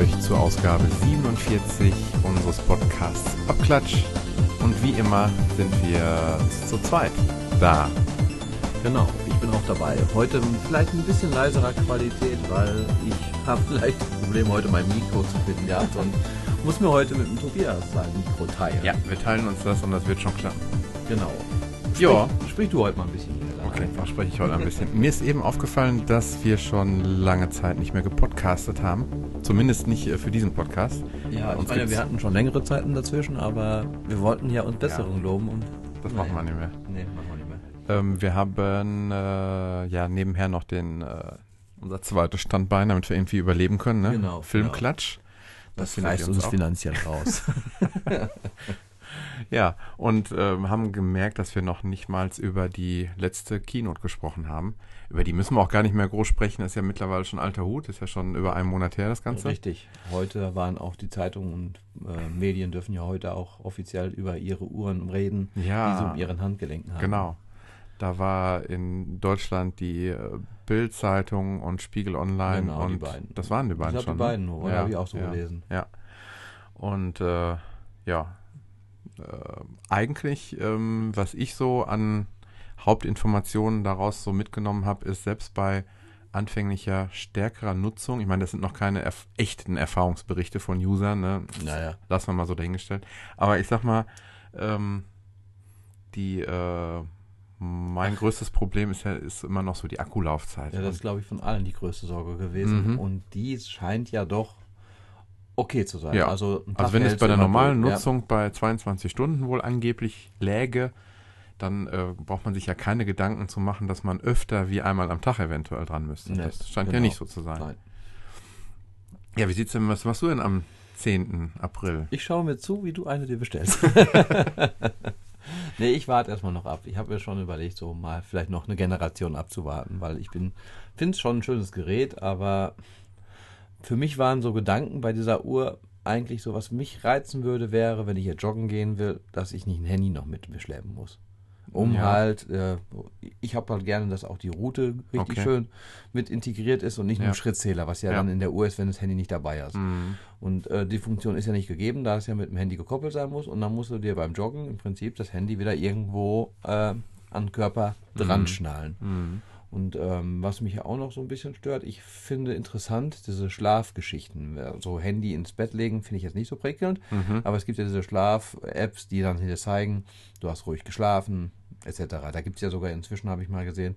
Euch zur Ausgabe 47 unseres Podcasts Abklatsch. Und wie immer sind wir zu zweit da. Genau, ich bin auch dabei. Heute vielleicht ein bisschen leiserer Qualität, weil ich habe vielleicht Probleme, heute mein Mikro zu finden gehabt und muss mir heute mit dem Tobias sein Mikro teilen. Ja, wir teilen uns das und das wird schon klappen. Genau. Sprich, Ja. sprich du heute mal ein bisschen. Okay, dann spreche ich heute ein bisschen. Mir ist eben aufgefallen, dass wir schon lange Zeit nicht mehr gepodcastet haben. Zumindest nicht äh, für diesen Podcast. Ja, ich Uns meine, wir hatten schon längere Zeiten dazwischen, aber wir wollten ja uns Besserung loben und Das machen wir nicht mehr. Nee, machen wir nicht mehr. Ähm, wir haben äh, ja nebenher noch den äh, unser zweites Standbein, damit wir irgendwie überleben können. Ne? Genau, Filmklatsch. Das, findet reißt uns auch. finanziell raus. Ja, und ähm, haben gemerkt, dass wir noch nicht mal über die letzte Keynote gesprochen haben. Über die müssen wir auch gar nicht mehr groß sprechen. Das ist ja mittlerweile schon alter Hut. Ist ja schon über einen Monat her, das Ganze. Richtig. Heute waren auch die Zeitungen und äh, Medien dürfen ja heute auch offiziell über ihre Uhren reden, Ja. die sie um ihren Handgelenken haben. Genau. Da war in Deutschland die äh, Bild-Zeitung und Spiegel Online. Genau, die und beiden. Das waren die Ich beiden glaube, schon. die ne? beiden nur, oder? Habe ich auch so ja, gelesen. Ja. Und äh, ja, eigentlich, ähm, was ich so an Hauptinformationen daraus so mitgenommen habe, ist selbst bei anfänglicher stärkerer Nutzung, ich meine, das sind noch keine erf echten Erfahrungsberichte von Usern, ne? Naja. lassen wir mal so dahingestellt. Aber ich sag mal, ähm, die äh, mein größtes Problem ist ja ist immer noch so die Akkulaufzeit. Ja, das ist, glaube ich, von allen die größte Sorge gewesen. Mhm. Und die scheint ja doch okay zu sein. Ja. Also, also wenn es bei der normalen durch. Nutzung bei 22 Stunden wohl angeblich läge, dann äh, braucht man sich ja keine Gedanken zu machen, dass man öfter wie einmal am Tag eventuell dran müsste. Nee, das scheint ja genau. nicht so zu Ja. sein. Nein. Ja, wie sieht's denn, was machst du denn am 10. April? Ich schaue mir zu, wie du eine dir bestellst. nee, ich warte erstmal noch ab. Ich habe mir schon überlegt, so mal vielleicht noch eine Generation abzuwarten, weil ich bin, finde es schon ein schönes Gerät, aber für mich waren so Gedanken bei dieser Uhr eigentlich so, was mich reizen würde, wäre, wenn ich hier joggen gehen will, dass ich nicht ein Handy noch mit mir schleppen muss. Um Ja. halt, äh, ich habe halt gerne, dass auch die Route richtig Okay. schön mit integriert ist und nicht nur Ja. ein Schrittzähler, was ja, Ja. dann in der Uhr ist, wenn das Handy nicht dabei ist. Mhm. Und äh, die Funktion ist ja nicht gegeben, da es ja mit dem Handy gekoppelt sein muss. Und dann musst du dir beim Joggen im Prinzip das Handy wieder irgendwo äh, an den Körper dran schnallen. Mhm. Und ähm, was mich ja auch noch so ein bisschen stört, ich finde interessant diese Schlafgeschichten. So Handy ins Bett legen finde ich jetzt nicht so prickelnd. Mhm. Aber es gibt ja diese Schlaf-Apps, die dann hier zeigen, du hast ruhig geschlafen, etc. Da gibt es ja sogar inzwischen, habe ich mal gesehen,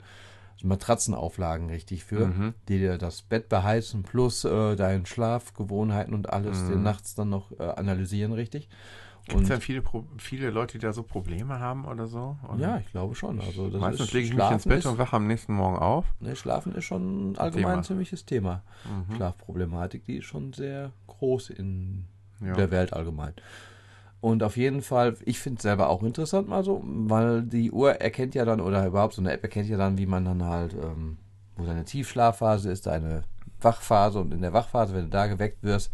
so Matratzenauflagen richtig für, Mhm. die dir das Bett beheizen plus äh, deine Schlafgewohnheiten und alles dir nachts dann noch äh, analysieren richtig. Gibt es denn viele, viele Leute, die da so Probleme haben oder so? Oder? ja, ich glaube schon. Also das Meistens ist, lege ich mich ins Bett ist, und wache am nächsten Morgen auf. ne, Schlafen ist schon allgemein Thema. ein ziemliches Thema. Mhm. Schlafproblematik, die ist schon sehr groß in Ja. der Welt allgemein. Und auf jeden Fall, ich finde es selber auch interessant mal so, weil die Uhr erkennt ja dann, oder überhaupt so eine App erkennt ja dann, wie man dann halt, ähm, wo deine Tiefschlafphase ist, deine Wachphase und in der Wachphase, wenn du da geweckt wirst,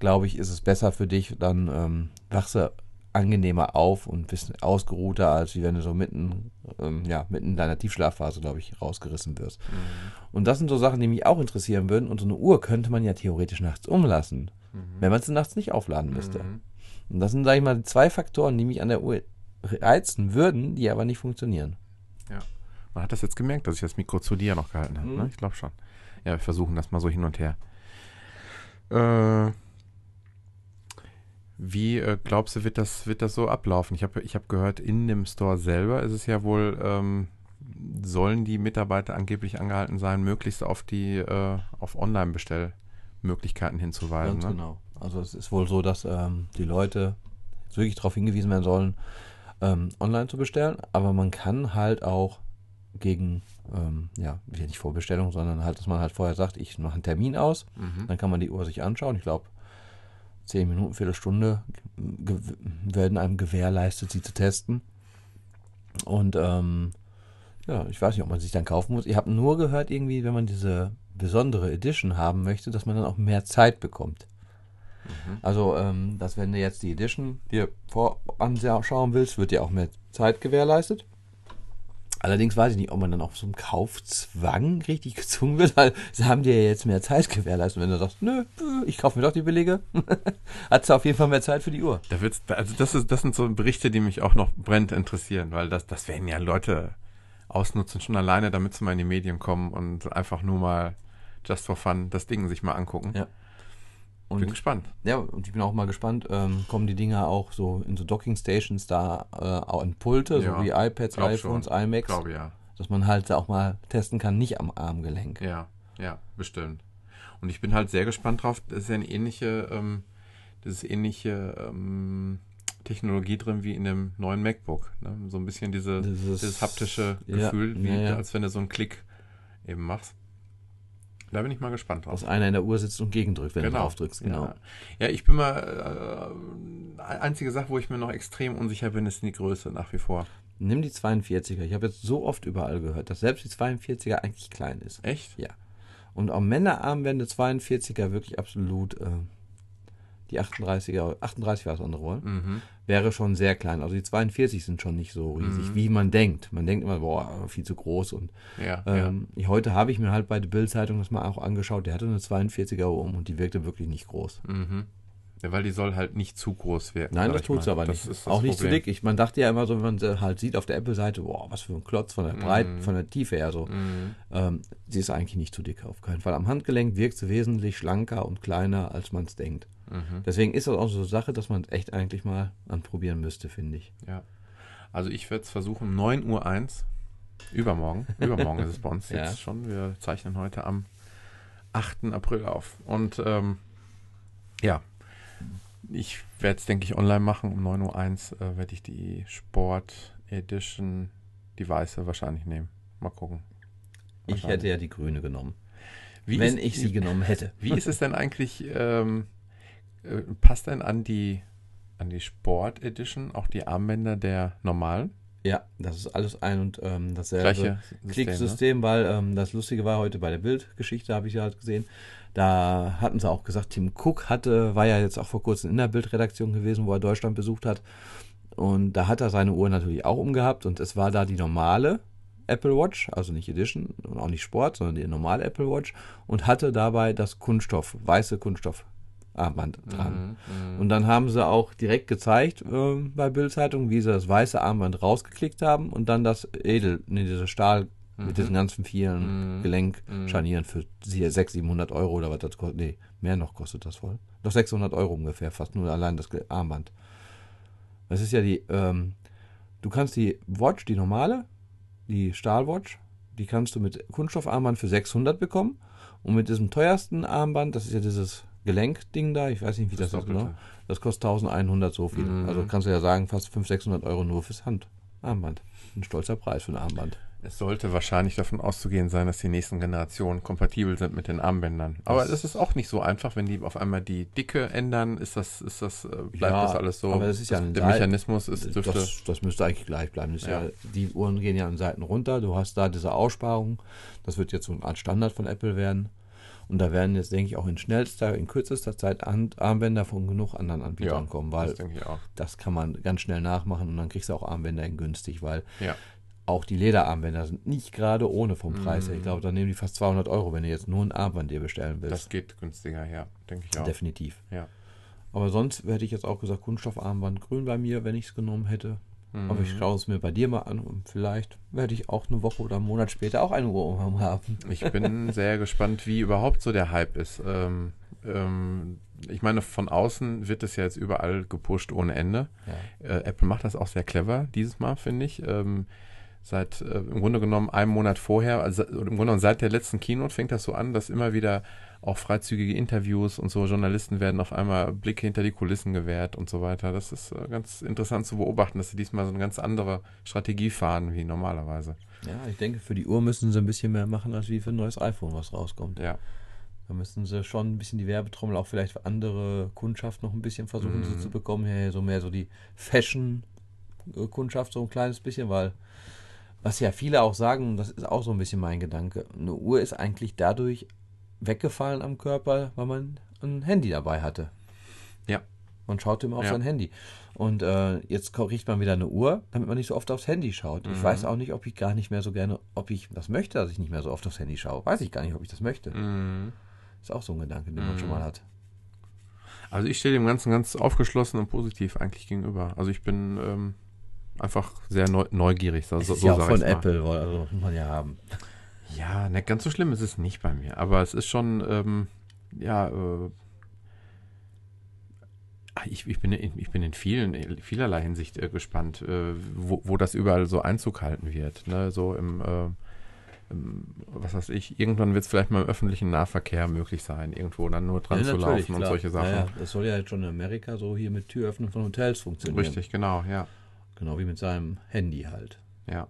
glaube ich, ist es besser für dich, dann ähm, wachst du angenehmer auf und bist ausgeruhter, als wie wenn du so mitten, ähm, ja, mitten in deiner Tiefschlafphase, glaube ich, rausgerissen wirst. Und das sind so Sachen, die mich auch interessieren würden. Und so eine Uhr könnte man ja theoretisch nachts umlassen, wenn man sie nachts nicht aufladen müsste. Mhm. Und das sind, sage ich mal, zwei Faktoren, die mich an der Uhr reizen würden, die aber nicht funktionieren. Ja. Man hat das jetzt gemerkt, dass ich das Mikro zu dir noch gehalten habe. Mhm. Ne? Ich glaube schon. Ja, wir versuchen das mal so hin und her. Äh, wie äh, glaubst du, wird das, wird das so ablaufen? Ich habe ich hab gehört, in dem Store selber ist es ja wohl, ähm, sollen die Mitarbeiter angeblich angehalten sein, möglichst auf die äh, auf Online-Bestellmöglichkeiten hinzuweisen. Ganz Ne? genau. Also es ist wohl so, dass ähm, die Leute jetzt wirklich darauf hingewiesen werden sollen, ähm, online zu bestellen, aber man kann halt auch gegen, ähm, ja, nicht Vorbestellung, sondern halt, dass man halt vorher sagt, ich mache einen Termin aus, Mhm. dann kann man die Uhr sich anschauen. Ich glaube, zehn Minuten, Viertelstunde werden einem gewährleistet, sie zu testen. Und ähm, ja, ich weiß nicht, ob man sich dann kaufen muss. Ich habe nur gehört, irgendwie, wenn man diese besondere Edition haben möchte, dass man dann auch mehr Zeit bekommt. Also, ähm, dass wenn du jetzt die Edition dir voranschauen willst, wird dir auch mehr Zeit gewährleistet. Allerdings weiß ich nicht, ob man dann auch so einem Kaufzwang richtig gezwungen wird, weil sie haben dir ja jetzt mehr Zeit gewährleistet. Wenn du sagst, nö, ich kaufe mir doch die billige, hat sie auf jeden Fall mehr Zeit für die Uhr. Da wird's, also das ist, das sind so Berichte, die mich auch noch brennend interessieren, weil das, das werden ja Leute ausnutzen, schon alleine, damit sie mal in die Medien kommen und einfach nur mal just for fun das Ding sich mal angucken. Ja. Und, Bin gespannt. Ja, und ich bin auch mal gespannt, ähm, kommen die Dinger auch so in so Docking Stations da äh, auch in Pulte, Ja, so wie iPads, iPhones, schon. iMacs, Glaube ja. dass man halt auch mal testen kann, nicht am Armgelenk. Ja, ja, bestimmt. Und ich bin halt sehr gespannt drauf. Das ist ja eine ähnliche, ähm, das ist ähnliche ähm, Technologie drin wie in dem neuen MacBook. Ne? So ein bisschen diese, Dieses- dieses haptische ja, Gefühl, wie, ja, ja. als wenn du so einen Klick eben machst. Da bin ich mal gespannt drauf. Dass einer in der Uhr sitzt und gegendrückt, wenn du drauf drückst. Genau. Ja. ja, ich bin mal, äh, einzige Sache, wo ich mir noch extrem unsicher bin, ist die Größe nach wie vor. Nimm die 42er. Ich habe jetzt so oft überall gehört, dass selbst die 42er eigentlich klein ist. Echt? Ja. Und auch Männerarmbände 42er wirklich absolut äh, die 38er, 38 war das andere wohl, Mhm. wäre schon sehr klein. Also die 42 sind schon nicht so riesig, wie man denkt. Man denkt immer, boah, viel zu groß. Und Ja, ja. ähm, ich, heute habe ich mir halt bei der Bild-Zeitung das mal auch angeschaut. Der hatte eine 42er um und die wirkte wirklich nicht groß. Mhm. Ja, weil die soll halt nicht zu groß werden. Nein, das tut sie aber Das nicht. Auch nicht zu Problem. dick. Ich, man dachte ja immer so, wenn man sie halt sieht auf der Apple-Seite, boah, was für ein Klotz von der Breite, Mhm. von der Tiefe her so. Ähm, sie ist eigentlich nicht zu dick, auf keinen Fall. Am Handgelenk wirkt sie wesentlich schlanker und kleiner, als man es denkt. Mhm. Deswegen ist das auch so eine Sache, dass man es echt eigentlich mal anprobieren müsste, finde ich. Ja. Also ich werde es versuchen, 9 Uhr 1, übermorgen, übermorgen ist es bei uns Ja. jetzt schon, wir zeichnen heute am 8. April auf. Und ähm, ja, ich werde es, denke ich, online machen. Um 9 Uhr 1 äh, werde ich die Sport Edition, die weiße wahrscheinlich nehmen. Mal gucken. Ich hätte ja die grüne genommen. Wie wenn ist, ich sie genommen hätte. Wie ist es denn eigentlich, ähm, äh, passt denn an die, an die Sport Edition auch die Armbänder der normalen? Ja, das ist alles ein und ähm, dasselbe ne? Klicksystem, weil ähm, das Lustige war heute bei der Bildgeschichte, habe ich ja halt gesehen. Da hatten sie auch gesagt, Tim Cook hatte, war ja jetzt auch vor kurzem in der Bildredaktion gewesen, wo er Deutschland besucht hat. Und da hat er seine Uhr natürlich auch umgehabt und es war da die normale Apple Watch, also nicht Edition und auch nicht Sport, sondern die normale Apple Watch und hatte dabei das Kunststoff, weiße Kunststoffarmband dran. Mhm, Und dann haben sie auch direkt gezeigt äh, bei Bildzeitung, wie sie das weiße Armband rausgeklickt haben und dann das Edel, nee, dieses Stahl mit diesen ganzen vielen Mhm. Gelenkscharnieren für 600, 700 Euro oder was das kostet. Nee, mehr noch kostet das voll. Doch 600 Euro ungefähr, fast nur allein das Armband. Das ist ja die, ähm, du kannst die Watch, die normale, die Stahlwatch, die kannst du mit Kunststoffarmband für 600 bekommen und mit diesem teuersten Armband, das ist ja dieses Gelenkding da, ich weiß nicht, wie das, Das ist genau, das kostet 1100 so viel. Mhm. Also kannst du ja sagen, fast 500, 600 Euro nur fürs Handarmband. Ein stolzer Preis für ein Armband. Es sollte wahrscheinlich davon auszugehen sein, dass die nächsten Generationen kompatibel sind mit den Armbändern. Aber Das- das ist auch nicht so einfach, wenn die auf einmal die Dicke ändern, ist das, ist das, äh, bleibt Ja, das alles so. aber das ist ja ein der Seil- Mechanismus ist, dürfte. Das, das müsste eigentlich gleich bleiben. Ja. Ja. die Uhren gehen ja an Seiten runter. Du hast da diese Aussparung. Das wird jetzt so eine Art Standard von Apple werden. Und da werden jetzt, denke ich, auch in schnellster, in kürzester Zeit Armbänder von genug anderen Anbietern kommen, weil das das kann man ganz schnell nachmachen und dann kriegst du auch Armbänder in günstig, weil Ja. auch die Lederarmbänder sind nicht gerade ohne vom Preis her. Mhm. Ich glaube, da nehmen die fast 200 Euro, wenn du jetzt nur ein Armband dir bestellen willst. Das geht günstiger, ja, denke ich auch. Definitiv. Ja. Aber sonst hätte ich jetzt auch gesagt, Kunststoffarmband grün bei mir, wenn ich es genommen hätte. Aber ich Mhm. schaue es mir bei dir mal an und vielleicht werde ich auch eine Woche oder einen Monat später auch eine Uhr umhaben haben. Ich bin sehr gespannt, wie überhaupt so der Hype ist. Ähm, ähm, ich meine, von außen wird es ja jetzt überall gepusht ohne Ende. Ja. Äh, Apple macht das auch sehr clever dieses Mal, finde ich. Ähm, seit äh, im Grunde genommen einem Monat vorher, also im Grunde genommen seit der letzten Keynote fängt das so an, dass immer wieder auch freizügige Interviews und so Journalisten werden auf einmal Blicke hinter die Kulissen gewährt und so weiter. Das ist äh, ganz interessant zu beobachten, dass sie diesmal so eine ganz andere Strategie fahren wie normalerweise. ja, ich denke, für die Uhr müssen sie ein bisschen mehr machen, als wie für ein neues iPhone, was rauskommt. Ja. Da müssen sie schon ein bisschen die Werbetrommel auch vielleicht für andere Kundschaft noch ein bisschen versuchen, so Mhm. zu bekommen. Ja, so mehr so die Fashion-Kundschaft so ein kleines bisschen, weil was ja viele auch sagen, und das ist auch so ein bisschen mein Gedanke, eine Uhr ist eigentlich dadurch weggefallen am Körper, weil man ein Handy dabei hatte. Man schaut immer auf Ja. sein Handy. Und äh, jetzt kriegt man wieder eine Uhr, damit man nicht so oft aufs Handy schaut. Mhm. Ich weiß auch nicht, ob ich gar nicht mehr so gerne, ob ich das möchte, dass ich nicht mehr so oft aufs Handy schaue. Weiß ich gar nicht, ob ich das möchte. Mhm. Ist auch so ein Gedanke, den man schon mal hat. Also ich stehe dem Ganzen ganz aufgeschlossen und positiv eigentlich gegenüber. Also ich bin ähm, einfach sehr neu neugierig. So, so, ist ja auch von mal. Apple, weil- also muss man ja haben. Ja, ne, ganz so schlimm ist es nicht bei mir. Aber es ist schon, ähm, ja, äh, ich, ich, bin, in, ich bin in vielen, in vielerlei Hinsicht äh, gespannt, äh, wo, wo das überall so Einzug halten wird. Ne? So im, äh, im, was weiß ich, irgendwann wird es vielleicht mal im öffentlichen Nahverkehr möglich sein, irgendwo dann nur dran Ja, zu laufen und klar. solche Sachen. Ja, das soll ja jetzt schon in Amerika so hier mit Türöffnen von Hotels funktionieren. Richtig, genau, ja. Genau wie mit seinem Handy halt. Ja.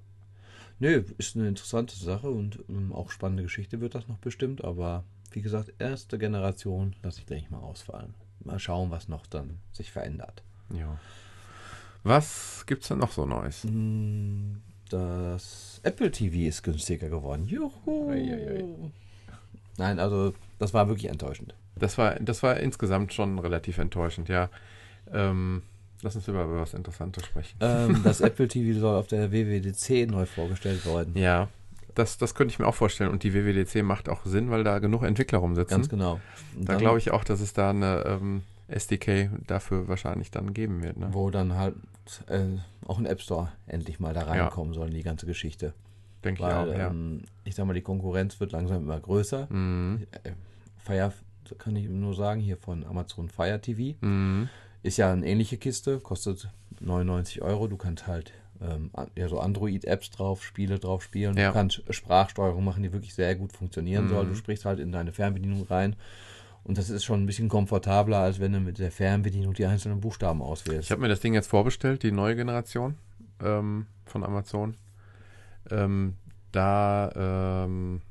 Nö, ist eine interessante Sache und ähm, auch spannende Geschichte wird das noch bestimmt, aber wie gesagt, erste Generation lasse ich, denke ich mal, ausfallen. Mal schauen, was noch dann sich verändert. ja. Was gibt's denn noch so Neues? Hm, Das Apple TV ist günstiger geworden. Juhu! Eieiei. Nein, also das war wirklich enttäuschend. Das war, das war insgesamt schon relativ enttäuschend, ja. Ähm, lass uns über was Interessantes sprechen. ähm, das Apple TV soll auf der WWDC neu vorgestellt werden. Ja, das, das könnte ich mir auch vorstellen. Und die WWDC macht auch Sinn, weil da genug Entwickler rumsitzen. Ganz genau. Und Da glaube ich auch, dass es da eine ähm, SDK dafür wahrscheinlich dann geben wird. Ne? Wo dann halt äh, auch ein App Store endlich mal da reinkommen soll in die ganze Geschichte. Denke ich auch, ja. ähm, ich sag mal, die Konkurrenz wird langsam immer größer. Mhm. Äh, Fire, kann ich nur sagen, hier von Amazon Fire TV. Mhm. Ist ja eine ähnliche Kiste, kostet 99 Euro. Du kannst halt ähm, ja, so Android-Apps drauf, Spiele drauf spielen. Ja. Du kannst Sprachsteuerung machen, die wirklich sehr gut funktionieren Mhm. soll. Du sprichst halt in deine Fernbedienung rein. Und das ist schon ein bisschen komfortabler, als wenn du mit der Fernbedienung die einzelnen Buchstaben auswählst. Ich habe mir das Ding jetzt vorbestellt, die neue Generation ähm, von Amazon. Ähm, da ähm,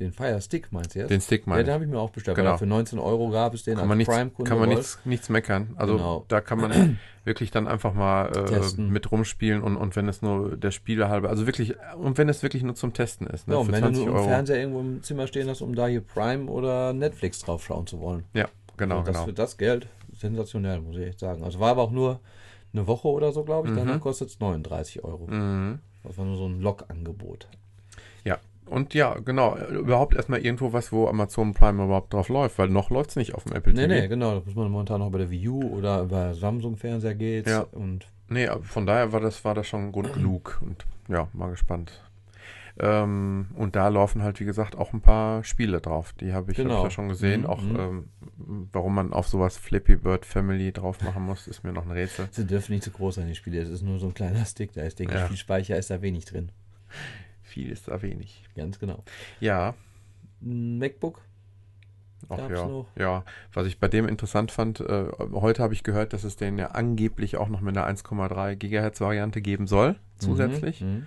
den Fire Stick meinst du jetzt? den Stick ja, meine den ich. habe ich mir auch bestellt. Genau. Für 19 Euro gab es den Kann man, als Prime-Kunde. kann man nichts, nichts meckern. Also Genau. da kann man wirklich dann einfach mal äh, mit rumspielen und, und wenn es nur der Spiele halbe, also wirklich, und wenn es wirklich nur zum Testen ist, ne, Ja, und für wenn du 20 nur Euro. Fernseher irgendwo im Zimmer stehen hast, um da hier Prime oder Netflix drauf schauen zu wollen. Ja, genau, also das genau. für das Geld sensationell, muss ich echt sagen. Also war aber auch nur eine Woche oder so, glaube ich. Mhm. Danach kostet es 39 Euro. Mhm. Das war nur so ein Log-Angebot. Und ja, genau, überhaupt erstmal irgendwo was, wo Amazon Prime überhaupt drauf läuft, weil noch läuft es nicht auf dem Apple Nee, TV. nee, genau. Das muss man momentan noch bei der Wii U oder über Samsung-Fernseher geht. Ja. Und Nee, von daher war das, war das schon Grund genug. Und ja, mal gespannt. Ähm, und da laufen halt, wie gesagt, auch ein paar Spiele drauf. Die habe ich, hab Genau. ich ja schon gesehen. Mhm, Auch mhm. ähm, warum man auf sowas Flappy Bird Family drauf machen muss, ist mir noch ein Rätsel. sie dürfen nicht zu groß sein, die Spiele. Das ist nur so ein kleiner Stick. Da ist, denke ich, Ja. viel Speicher, ist da wenig drin. Viel ist da wenig. Ganz genau. Ja, MacBook? Gab's ja. noch? Ja, was ich bei dem interessant fand, äh, heute habe ich gehört, dass es den ja angeblich auch noch mit einer 1,3 Gigahertz Variante geben soll, zusätzlich. Mhm. Mhm.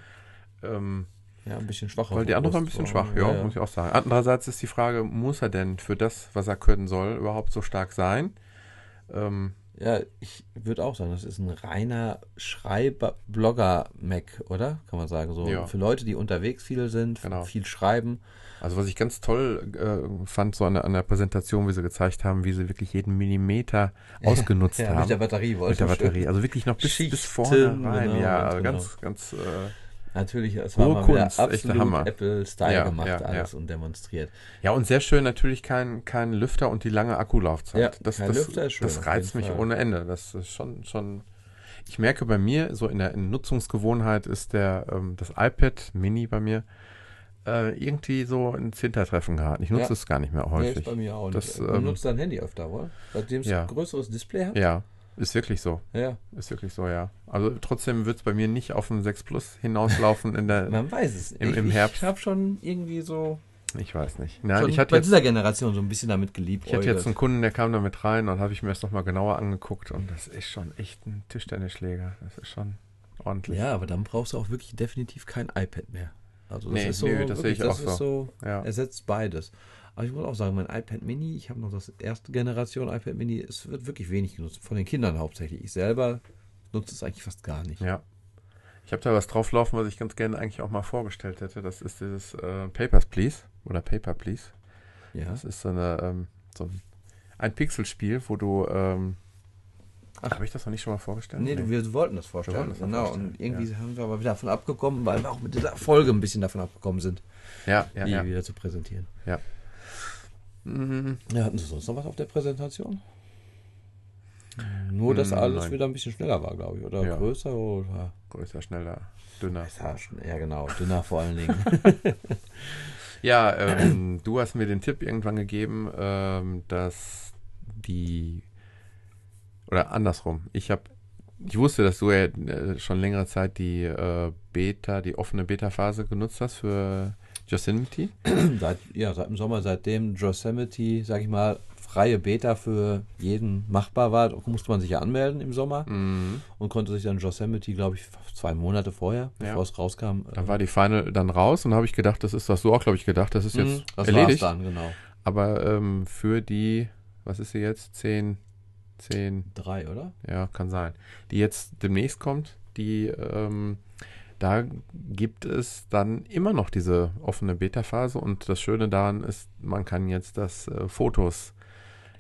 Ähm, Ja, ein bisschen schwacher. Weil die andere war ein bisschen schwach, ja, muss ich auch sagen. Andererseits ist die Frage, muss er denn für das, was er können soll, überhaupt so stark sein? Ähm, Ja, ich würde auch sagen, das ist ein reiner Schreiber-Blogger-Mac, oder? Kann man sagen. So Ja. für Leute, die unterwegs viel sind, Genau. viel schreiben. also was ich ganz toll äh, fand, so an der, an der Präsentation, wie sie gezeigt haben, wie sie wirklich jeden Millimeter ausgenutzt Ja, haben. mit der Batterie wollte Mit der ich. Batterie. Also wirklich noch bis, bis vorne rein. genau, ja, ganz also genau. ganz, ganz, äh, Natürlich, es war mal Kunst, absolut Hammer. Apple-Style Ja, gemacht ja, alles und demonstriert. ja, und sehr schön natürlich kein, kein Lüfter und die lange Akkulaufzeit. Ja, das, kein das, Lüfter ist schön, das reizt mich Fall. ohne Ende. Das ist schon, schon. Ich merke bei mir, so in der in Nutzungsgewohnheit ist der ähm, das iPad Mini bei mir äh, irgendwie so ins Hintertreffen geraten. Ich nutze Ja. es gar nicht mehr Nee, häufig. ist bei mir auch nicht. Das, du ähm, nutzt dein Handy öfter, wohl? Seitdem es Ja. ein größeres Display hat? ja, ist wirklich so. Ja. Ist wirklich so, ja. Also trotzdem wird es bei mir nicht auf ein 6 Plus hinauslaufen in der. Man weiß es. Im- ich, im Herbst. Ich habe schon irgendwie so ich weiß nicht. Nein, ich hatte bei jetzt dieser Generation so ein bisschen damit geliebt. Ich hatte jetzt einen Kunden, der kam da mit rein und habe ich mir das nochmal genauer angeguckt und das ist schon echt ein Tischtennisschläger. Das ist schon ordentlich. Ja, aber dann brauchst du auch wirklich definitiv kein iPad mehr. Also das Nee, ist so, nee, das sehe ich wirklich, auch das ist so, Ja. ersetzt beides. Aber ich muss auch sagen, mein iPad Mini, ich habe noch das erste Generation iPad Mini, es wird wirklich wenig genutzt, von den Kindern hauptsächlich. Ich selber nutze es eigentlich fast gar nicht. ja. Ich habe da was drauflaufen, was ich ganz gerne eigentlich auch mal vorgestellt hätte. Das ist dieses äh, Papers, Please oder Paper, Please. Ja. Das ist so, eine, ähm, so ein, ein Pixelspiel, wo du ähm, Habe ich das noch nicht schon mal vorgestellt? Nee, wir wollten das vorstellen. wollten das genau. vorstellen, Und irgendwie ja. haben wir aber wieder davon abgekommen, weil wir auch mit dieser Folge ein bisschen davon abgekommen sind, Ja, ja, die wieder zu präsentieren. ja. Mhm. Ja, hatten Sie sonst noch was auf der Präsentation? Nur, dass Mm, alles nein. wieder ein bisschen schneller war, glaube ich. Oder Ja. größer oder. Größer, schneller, dünner. Ja, genau. Dünner vor allen Dingen. Ja, ähm, du hast mir den Tipp irgendwann gegeben, ähm, dass die oder andersrum. Ich habe, ich wusste, dass du ja äh, schon längere Zeit die äh, Beta, die offene Beta-Phase genutzt hast für Yosemite. seit, ja, seit dem Sommer, seitdem Yosemite, sag ich mal, freie Beta für jeden machbar war, musste man sich ja anmelden im Sommer Mhm. und konnte sich dann Yosemite, glaube ich, zwei Monate vorher, Ja. bevor es rauskam. Da war die Final dann raus und habe ich gedacht, das ist das so auch, glaube ich, gedacht, das ist Mhm, jetzt das war's erledigt. dann, genau. Aber ähm, für die, was ist sie jetzt? 10, 10, Drei, oder? Ja, kann sein. Die jetzt demnächst kommt, die, ähm, da gibt es dann immer noch diese offene Beta-Phase und das Schöne daran ist, man kann jetzt das äh, Fotos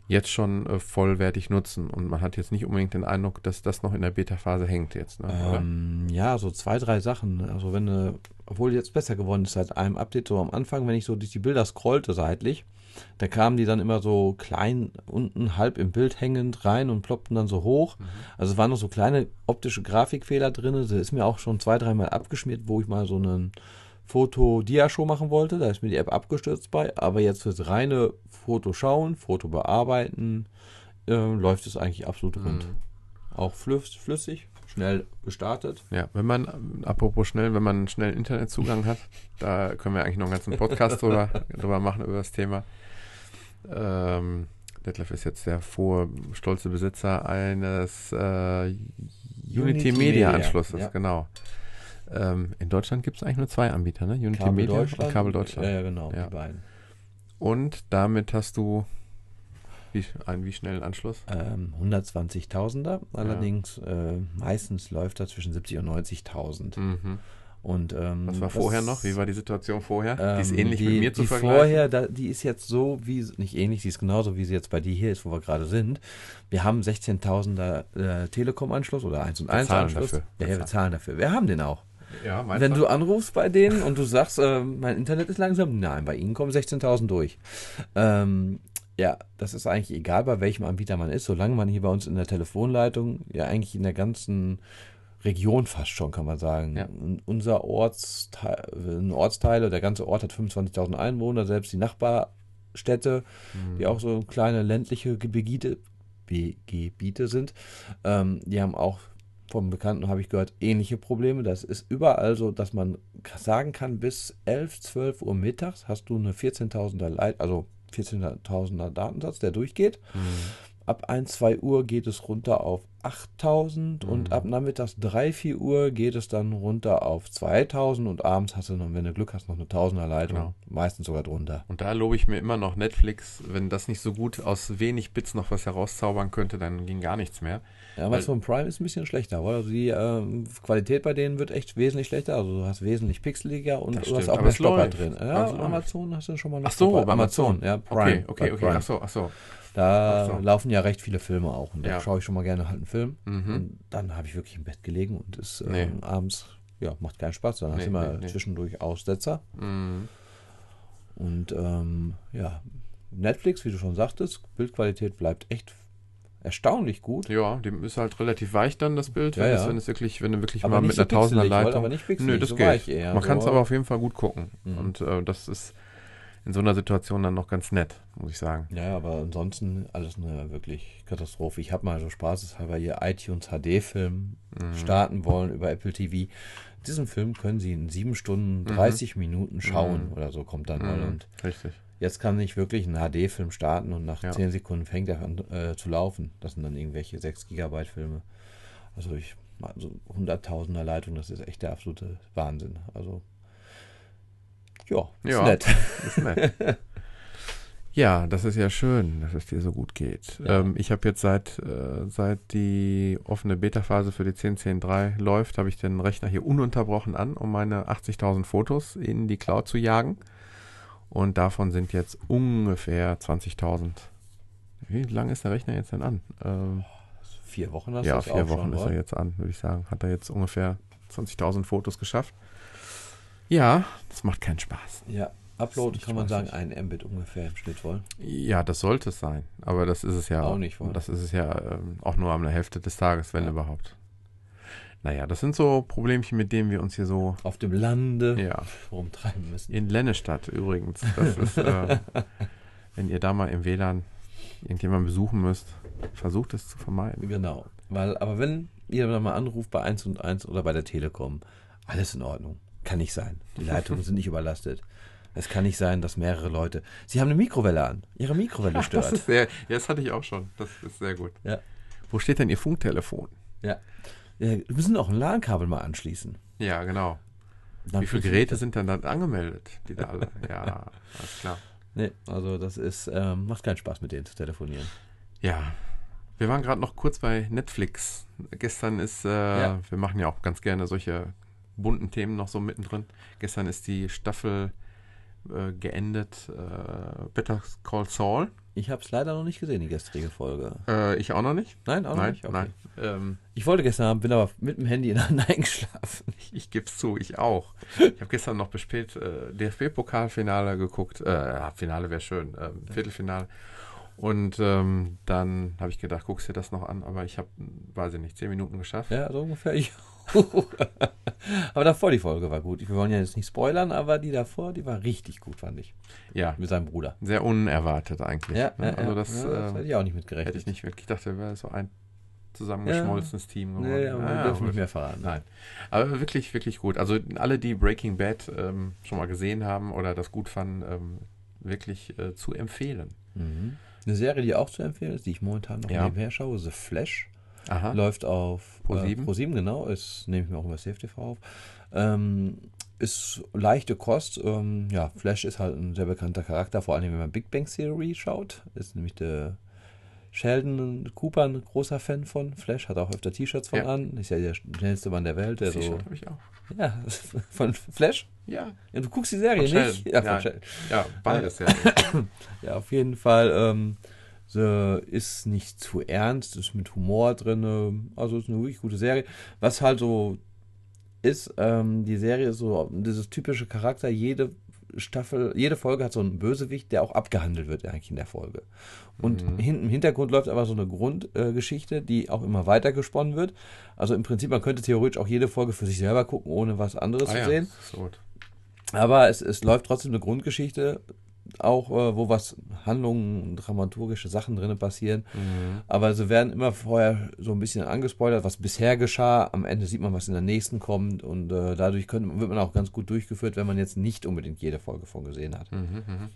jetzt schon äh, vollwertig nutzen und man hat jetzt nicht unbedingt den Eindruck, dass das noch in der Beta-Phase hängt jetzt, ne? Ähm, ja, so zwei, drei Sachen. Also wenn du, obwohl jetzt besser geworden ist seit einem Update, so am Anfang, wenn ich so durch die Bilder scrollte seitlich, da kamen die dann immer so klein unten halb im Bild hängend rein und ploppten dann so hoch. Also es waren noch so kleine optische Grafikfehler drin. Das ist mir auch schon zwei, dreimal abgeschmiert, wo ich mal so einen Foto-Dia-Show machen wollte. Da ist mir die App abgestürzt bei. Aber jetzt fürs reine Foto schauen, Foto bearbeiten, äh, läuft es eigentlich absolut rund. Auch flüss, flüssig, schnell gestartet. Ja, wenn man, apropos schnell, wenn man schnell Internetzugang hat, da können wir eigentlich noch einen ganzen Podcast drüber, drüber machen, über das Thema. Ähm, Detlef ist jetzt der vor stolze Besitzer eines äh, Unity, Unity Media Anschlusses, ja. genau. Ähm, in Deutschland gibt es eigentlich nur zwei Anbieter, ne? Unity Kabel Media Deutschland. und Kabel Deutschland. Ja, ja, genau, Ja. die beiden. Und damit hast du wie, einen wie schnellen Anschluss? Ähm, 120.000er, allerdings äh, meistens läuft das zwischen 70 und 90.000. Mhm. Und ähm, Was war das- vorher noch? Wie war die Situation vorher? die ist ähm, ähnlich die, mit mir zu die vergleichen. vorher, da, die ist jetzt so wie, nicht ähnlich, die ist genauso wie sie jetzt bei dir hier ist, wo wir gerade sind. Wir haben 16.000er äh, Telekom-Anschluss oder 1 und 1 zahlen Anschluss. dafür. Ja, Wir wir zahlen dafür. Wir haben den auch. ja, Wenn du anrufst bei denen und du sagst, äh, mein Internet ist langsam, nein, bei ihnen kommen 16.000 durch. Ähm, ja, das ist eigentlich egal, bei welchem Anbieter man ist, solange man hier bei uns in der Telefonleitung, ja eigentlich in der ganzen Region fast schon, kann man sagen. Ja. Unser Ortsteil, ein Ortsteil, der ganze Ort hat 25.000 Einwohner, selbst die Nachbarstädte, Mhm. die auch so kleine ländliche Gebiete, Gebiete sind, ähm, die haben auch vom Bekannten habe ich gehört, ähnliche Probleme. Das ist überall so, dass man sagen kann, bis 11, 12 Uhr mittags hast du eine 14.000er Leit, also 14.000er Datensatz, der durchgeht. Mhm. Ab 1, 2 Uhr geht es runter auf 8000 und Mhm. ab nachmittags 3, 4 Uhr geht es dann runter auf 2000 und abends hast du noch, wenn du Glück hast, noch eine 1000er Leitung, Genau. meistens sogar drunter. Und da lobe ich mir immer noch Netflix, wenn das nicht so gut aus wenig Bits noch was herauszaubern könnte, dann ging gar nichts mehr. Ja, Amazon Prime ist ein bisschen schlechter, aber also die ähm, Qualität bei denen wird echt wesentlich schlechter. Also du hast wesentlich pixeliger und du hast auch mehr Stopper läuft. drin. Ja. Amazon hast du schon mal noch Ach so, bei Amazon. ja, Prime. Okay, okay, okay. Prime. Ach so, ach so. Da so. laufen ja recht viele Filme auch und da Ja. schaue ich schon mal gerne halt einen Film. Mhm. Und dann habe ich wirklich im Bett gelegen und es Nee. ähm, abends, ja, macht keinen Spaß. Dann hast Nee, du immer nee, zwischendurch Aussetzer. Mhm. Und ähm, ja, Netflix, wie du schon sagtest, Bildqualität bleibt echt erstaunlich gut. Ja, dem ist halt relativ weich dann das Bild, Ja, wenn, ja. Es, wenn es wirklich, wenn du wirklich Aber mal mit so einer Tausender Leitung. aber nicht pixelig, Nö, das so geht. Man kann es so. aber auf jeden Fall gut gucken. Mhm. Und äh, das ist in so einer Situation dann noch ganz nett, muss ich sagen. Ja, aber ansonsten alles eine wirklich Katastrophe. Ich habe mal so spaßeshalber hier iTunes HD-Film Mhm. starten wollen über Apple TV. Diesen Film können Sie in sieben Stunden, 30 Minuten schauen Mhm. oder so kommt dann mal. Mhm. Und Richtig. jetzt kann ich wirklich einen HD-Film starten und nach Ja. 10 Sekunden fängt er an äh, zu laufen. Das sind dann irgendwelche 6 Gigabyte Filme. Also ich also hunderttausender Leitung, das ist echt der absolute Wahnsinn. Also ja, ist Ja. nett. Ist nett. ja, das ist ja schön, dass es dir so gut geht. Ja. Ähm, ich habe jetzt seit, äh, seit die offene Beta-Phase für die 10.10.3 läuft, habe ich den Rechner hier ununterbrochen an, um meine 80.000 Fotos in die Cloud zu jagen. Und davon sind jetzt ungefähr 20.000. Wie lange ist der Rechner jetzt denn an? Ähm, vier Wochen hast ja, du das vier Wochen schon, ist er jetzt an, würde ich sagen. Hat er jetzt ungefähr 20.000 Fotos geschafft. Ja, das macht keinen Spaß. Ja, Upload kann man sagen, ein Mbit ungefähr im Schnitt wohl. Ja, das sollte es sein. Aber das ist es ja Auch nicht, wohl. Das ist es ja ähm, auch nur am Hälfte des Tages, wenn Ja. überhaupt. Naja, das sind so Problemchen, mit denen wir uns hier so Auf dem Lande ja, rumtreiben müssen. In Lennestadt übrigens. Das ist, äh, wenn ihr da mal im WLAN irgendjemanden besuchen müsst, versucht es zu vermeiden. Genau. Weil, aber wenn ihr dann mal anruft bei 1 und 1 oder bei der Telekom, alles in Ordnung. Kann nicht sein. Die Leitungen sind nicht überlastet. Es kann nicht sein, dass mehrere Leute. Sie haben eine Mikrowelle an. Ihre Mikrowelle Das stört. ist sehr, ja, das hatte ich auch schon. Das ist sehr gut. Ja. Wo steht denn Ihr Funktelefon? Ja. Wir müssen auch ein LAN-Kabel mal anschließen. Ja, genau. Dann Wie viele Geräte das. sind denn dann angemeldet? Die da alle. Ja, alles klar. Nee, also das ist, ähm, macht keinen Spaß mit denen zu telefonieren. Ja. Wir waren gerade noch kurz bei Netflix. Gestern ist, äh, Ja. wir machen ja auch ganz gerne solche bunten Themen noch so mittendrin. Gestern ist die Staffel äh, geendet. Äh, Better Call Saul. Ich habe es leider noch nicht gesehen, die gestrige Folge. Äh, ich auch noch nicht. Nein, auch noch nein, nicht? Okay. nein. Ähm, Ich wollte gestern Abend, bin aber mit dem Handy in der Hand eingeschlafen. ich ich gebe es zu, ich auch. Ich habe gestern noch bis spät äh, DFB-Pokalfinale geguckt. Äh, Finale wäre schön. Ähm, Viertelfinale. Und ähm, dann habe ich gedacht, guckst dir das noch an, aber ich habe, weiß ich nicht, zehn Minuten geschafft. Ja, so ungefähr. Ich. aber davor die Folge war gut. Wir wollen ja jetzt nicht spoilern, aber die davor, die war richtig gut, fand ich. Ja, Mit seinem Bruder. sehr unerwartet eigentlich. Ja, ne? ja, also ja. das, ja, das äh, hätte ich auch nicht mitgerechnet. hätte ich nicht wirklich gedacht, wir wäre so ein zusammengeschmolzenes Team geworden. Nee, aber wir Ah, dürfen aber- nicht mehr verraten. Nein. Aber wirklich, wirklich gut. Also alle, die Breaking Bad ähm, schon mal gesehen haben oder das gut fanden, ähm, wirklich äh, zu empfehlen. Mhm. Eine Serie, die auch zu empfehlen ist, die ich momentan noch Ja. nebenher schaue, The Flash. Aha. Läuft auf Pro7? Äh, Pro7, genau. Ist, nehme ich mir auch über CFTV auf. Ähm, ist leichte Kost. Ähm, ja, Flash ist halt ein sehr bekannter Charakter, vor allem wenn man Big Bang Theory schaut. Ist nämlich der Sheldon Cooper ein großer Fan von. Flash hat auch öfter T-Shirts von Ja. an. Ist ja der schnellste Mann der Welt. Der so, T-Shirt habe ich auch. ja, von Flash. Ja. Ja, du guckst die Serie nicht? Ja, von Ja. Ja, beides ja. Ja, auf jeden Fall. Ähm, ist nicht zu ernst, ist mit Humor drin. Also ist eine wirklich gute Serie. Was halt so ist, ähm, die Serie ist so dieses typische Charakter. Jede Staffel, jede Folge hat so einen Bösewicht, der auch abgehandelt wird eigentlich in der Folge. Und Mhm. hinten im Hintergrund läuft aber so eine Grundgeschichte, die auch immer weiter gesponnen wird. Also im Prinzip, man könnte theoretisch auch jede Folge für sich selber gucken, ohne was anderes Ah, zu ja. sehen. So. Aber es, es läuft trotzdem eine Grundgeschichte, auch äh, wo was Handlungen, dramaturgische Sachen drin passieren. Mhm. Aber sie werden immer vorher so ein bisschen angespoilert, was bisher geschah. Am Ende sieht man, was in der nächsten kommt. Und äh, dadurch könnte, wird man auch ganz gut durchgeführt, wenn man jetzt nicht unbedingt jede Folge von gesehen hat. Mhm, mhm.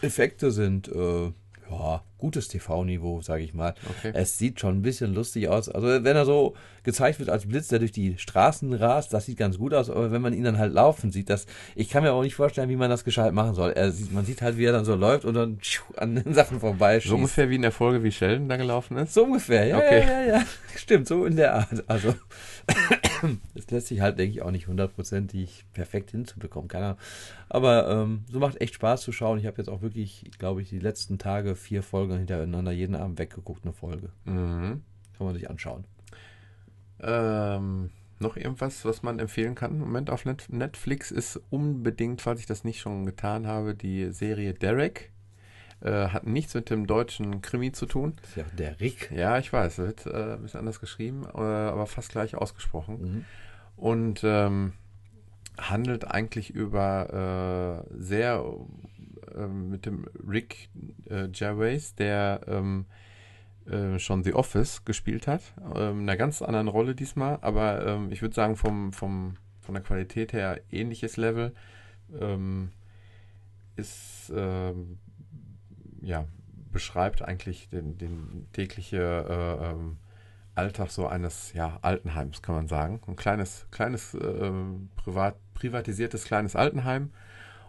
Effekte sind äh, ja gutes TV-Niveau, sage ich mal. Okay. Es sieht schon ein bisschen lustig aus. Also wenn er so gezeigt wird als Blitz, der durch die Straßen rast, das sieht ganz gut aus. Aber wenn man ihn dann halt laufen sieht, das, ich kann mir auch nicht vorstellen, wie man das gescheit machen soll. Sieht, man sieht halt, wie er dann so läuft und dann tschiu, an den Sachen vorbeischießt. So ungefähr wie in der Folge, wie Sheldon da gelaufen ist. So ungefähr, ja, Okay. ja, ja, ja. Stimmt, so in der Art. Also, das lässt sich halt, denke ich, auch nicht hundertprozentig perfekt hinzubekommen. Keine Ahnung. Aber ähm, so macht echt Spaß zu schauen. Ich habe jetzt auch wirklich, glaube ich, die letzten Tage vier Folgen hintereinander jeden Abend weggeguckt, eine Folge. Mhm. Kann man sich anschauen. Ähm, noch irgendwas, was man empfehlen kann im Moment auf Net Netflix ist unbedingt, falls ich das nicht schon getan habe, die Serie Derek. Äh, hat nichts mit dem deutschen Krimi zu tun. Das ist ja der Rick. Ja, ich weiß, wird äh, ein bisschen anders geschrieben, äh, aber fast gleich ausgesprochen. Mhm. Und ähm, handelt eigentlich über äh, sehr äh, mit dem Rick äh, Gervais, der ähm, äh, schon The Office gespielt hat. Ähm, in einer ganz anderen Rolle diesmal, aber ähm, ich würde sagen, vom, vom, von der Qualität her ähnliches Level. Ähm, ist, ähm, ja, beschreibt eigentlich den, den tägliche äh, ähm, Alltag so eines ja, Altenheims, kann man sagen. Ein kleines, kleines äh, privat, privatisiertes kleines Altenheim.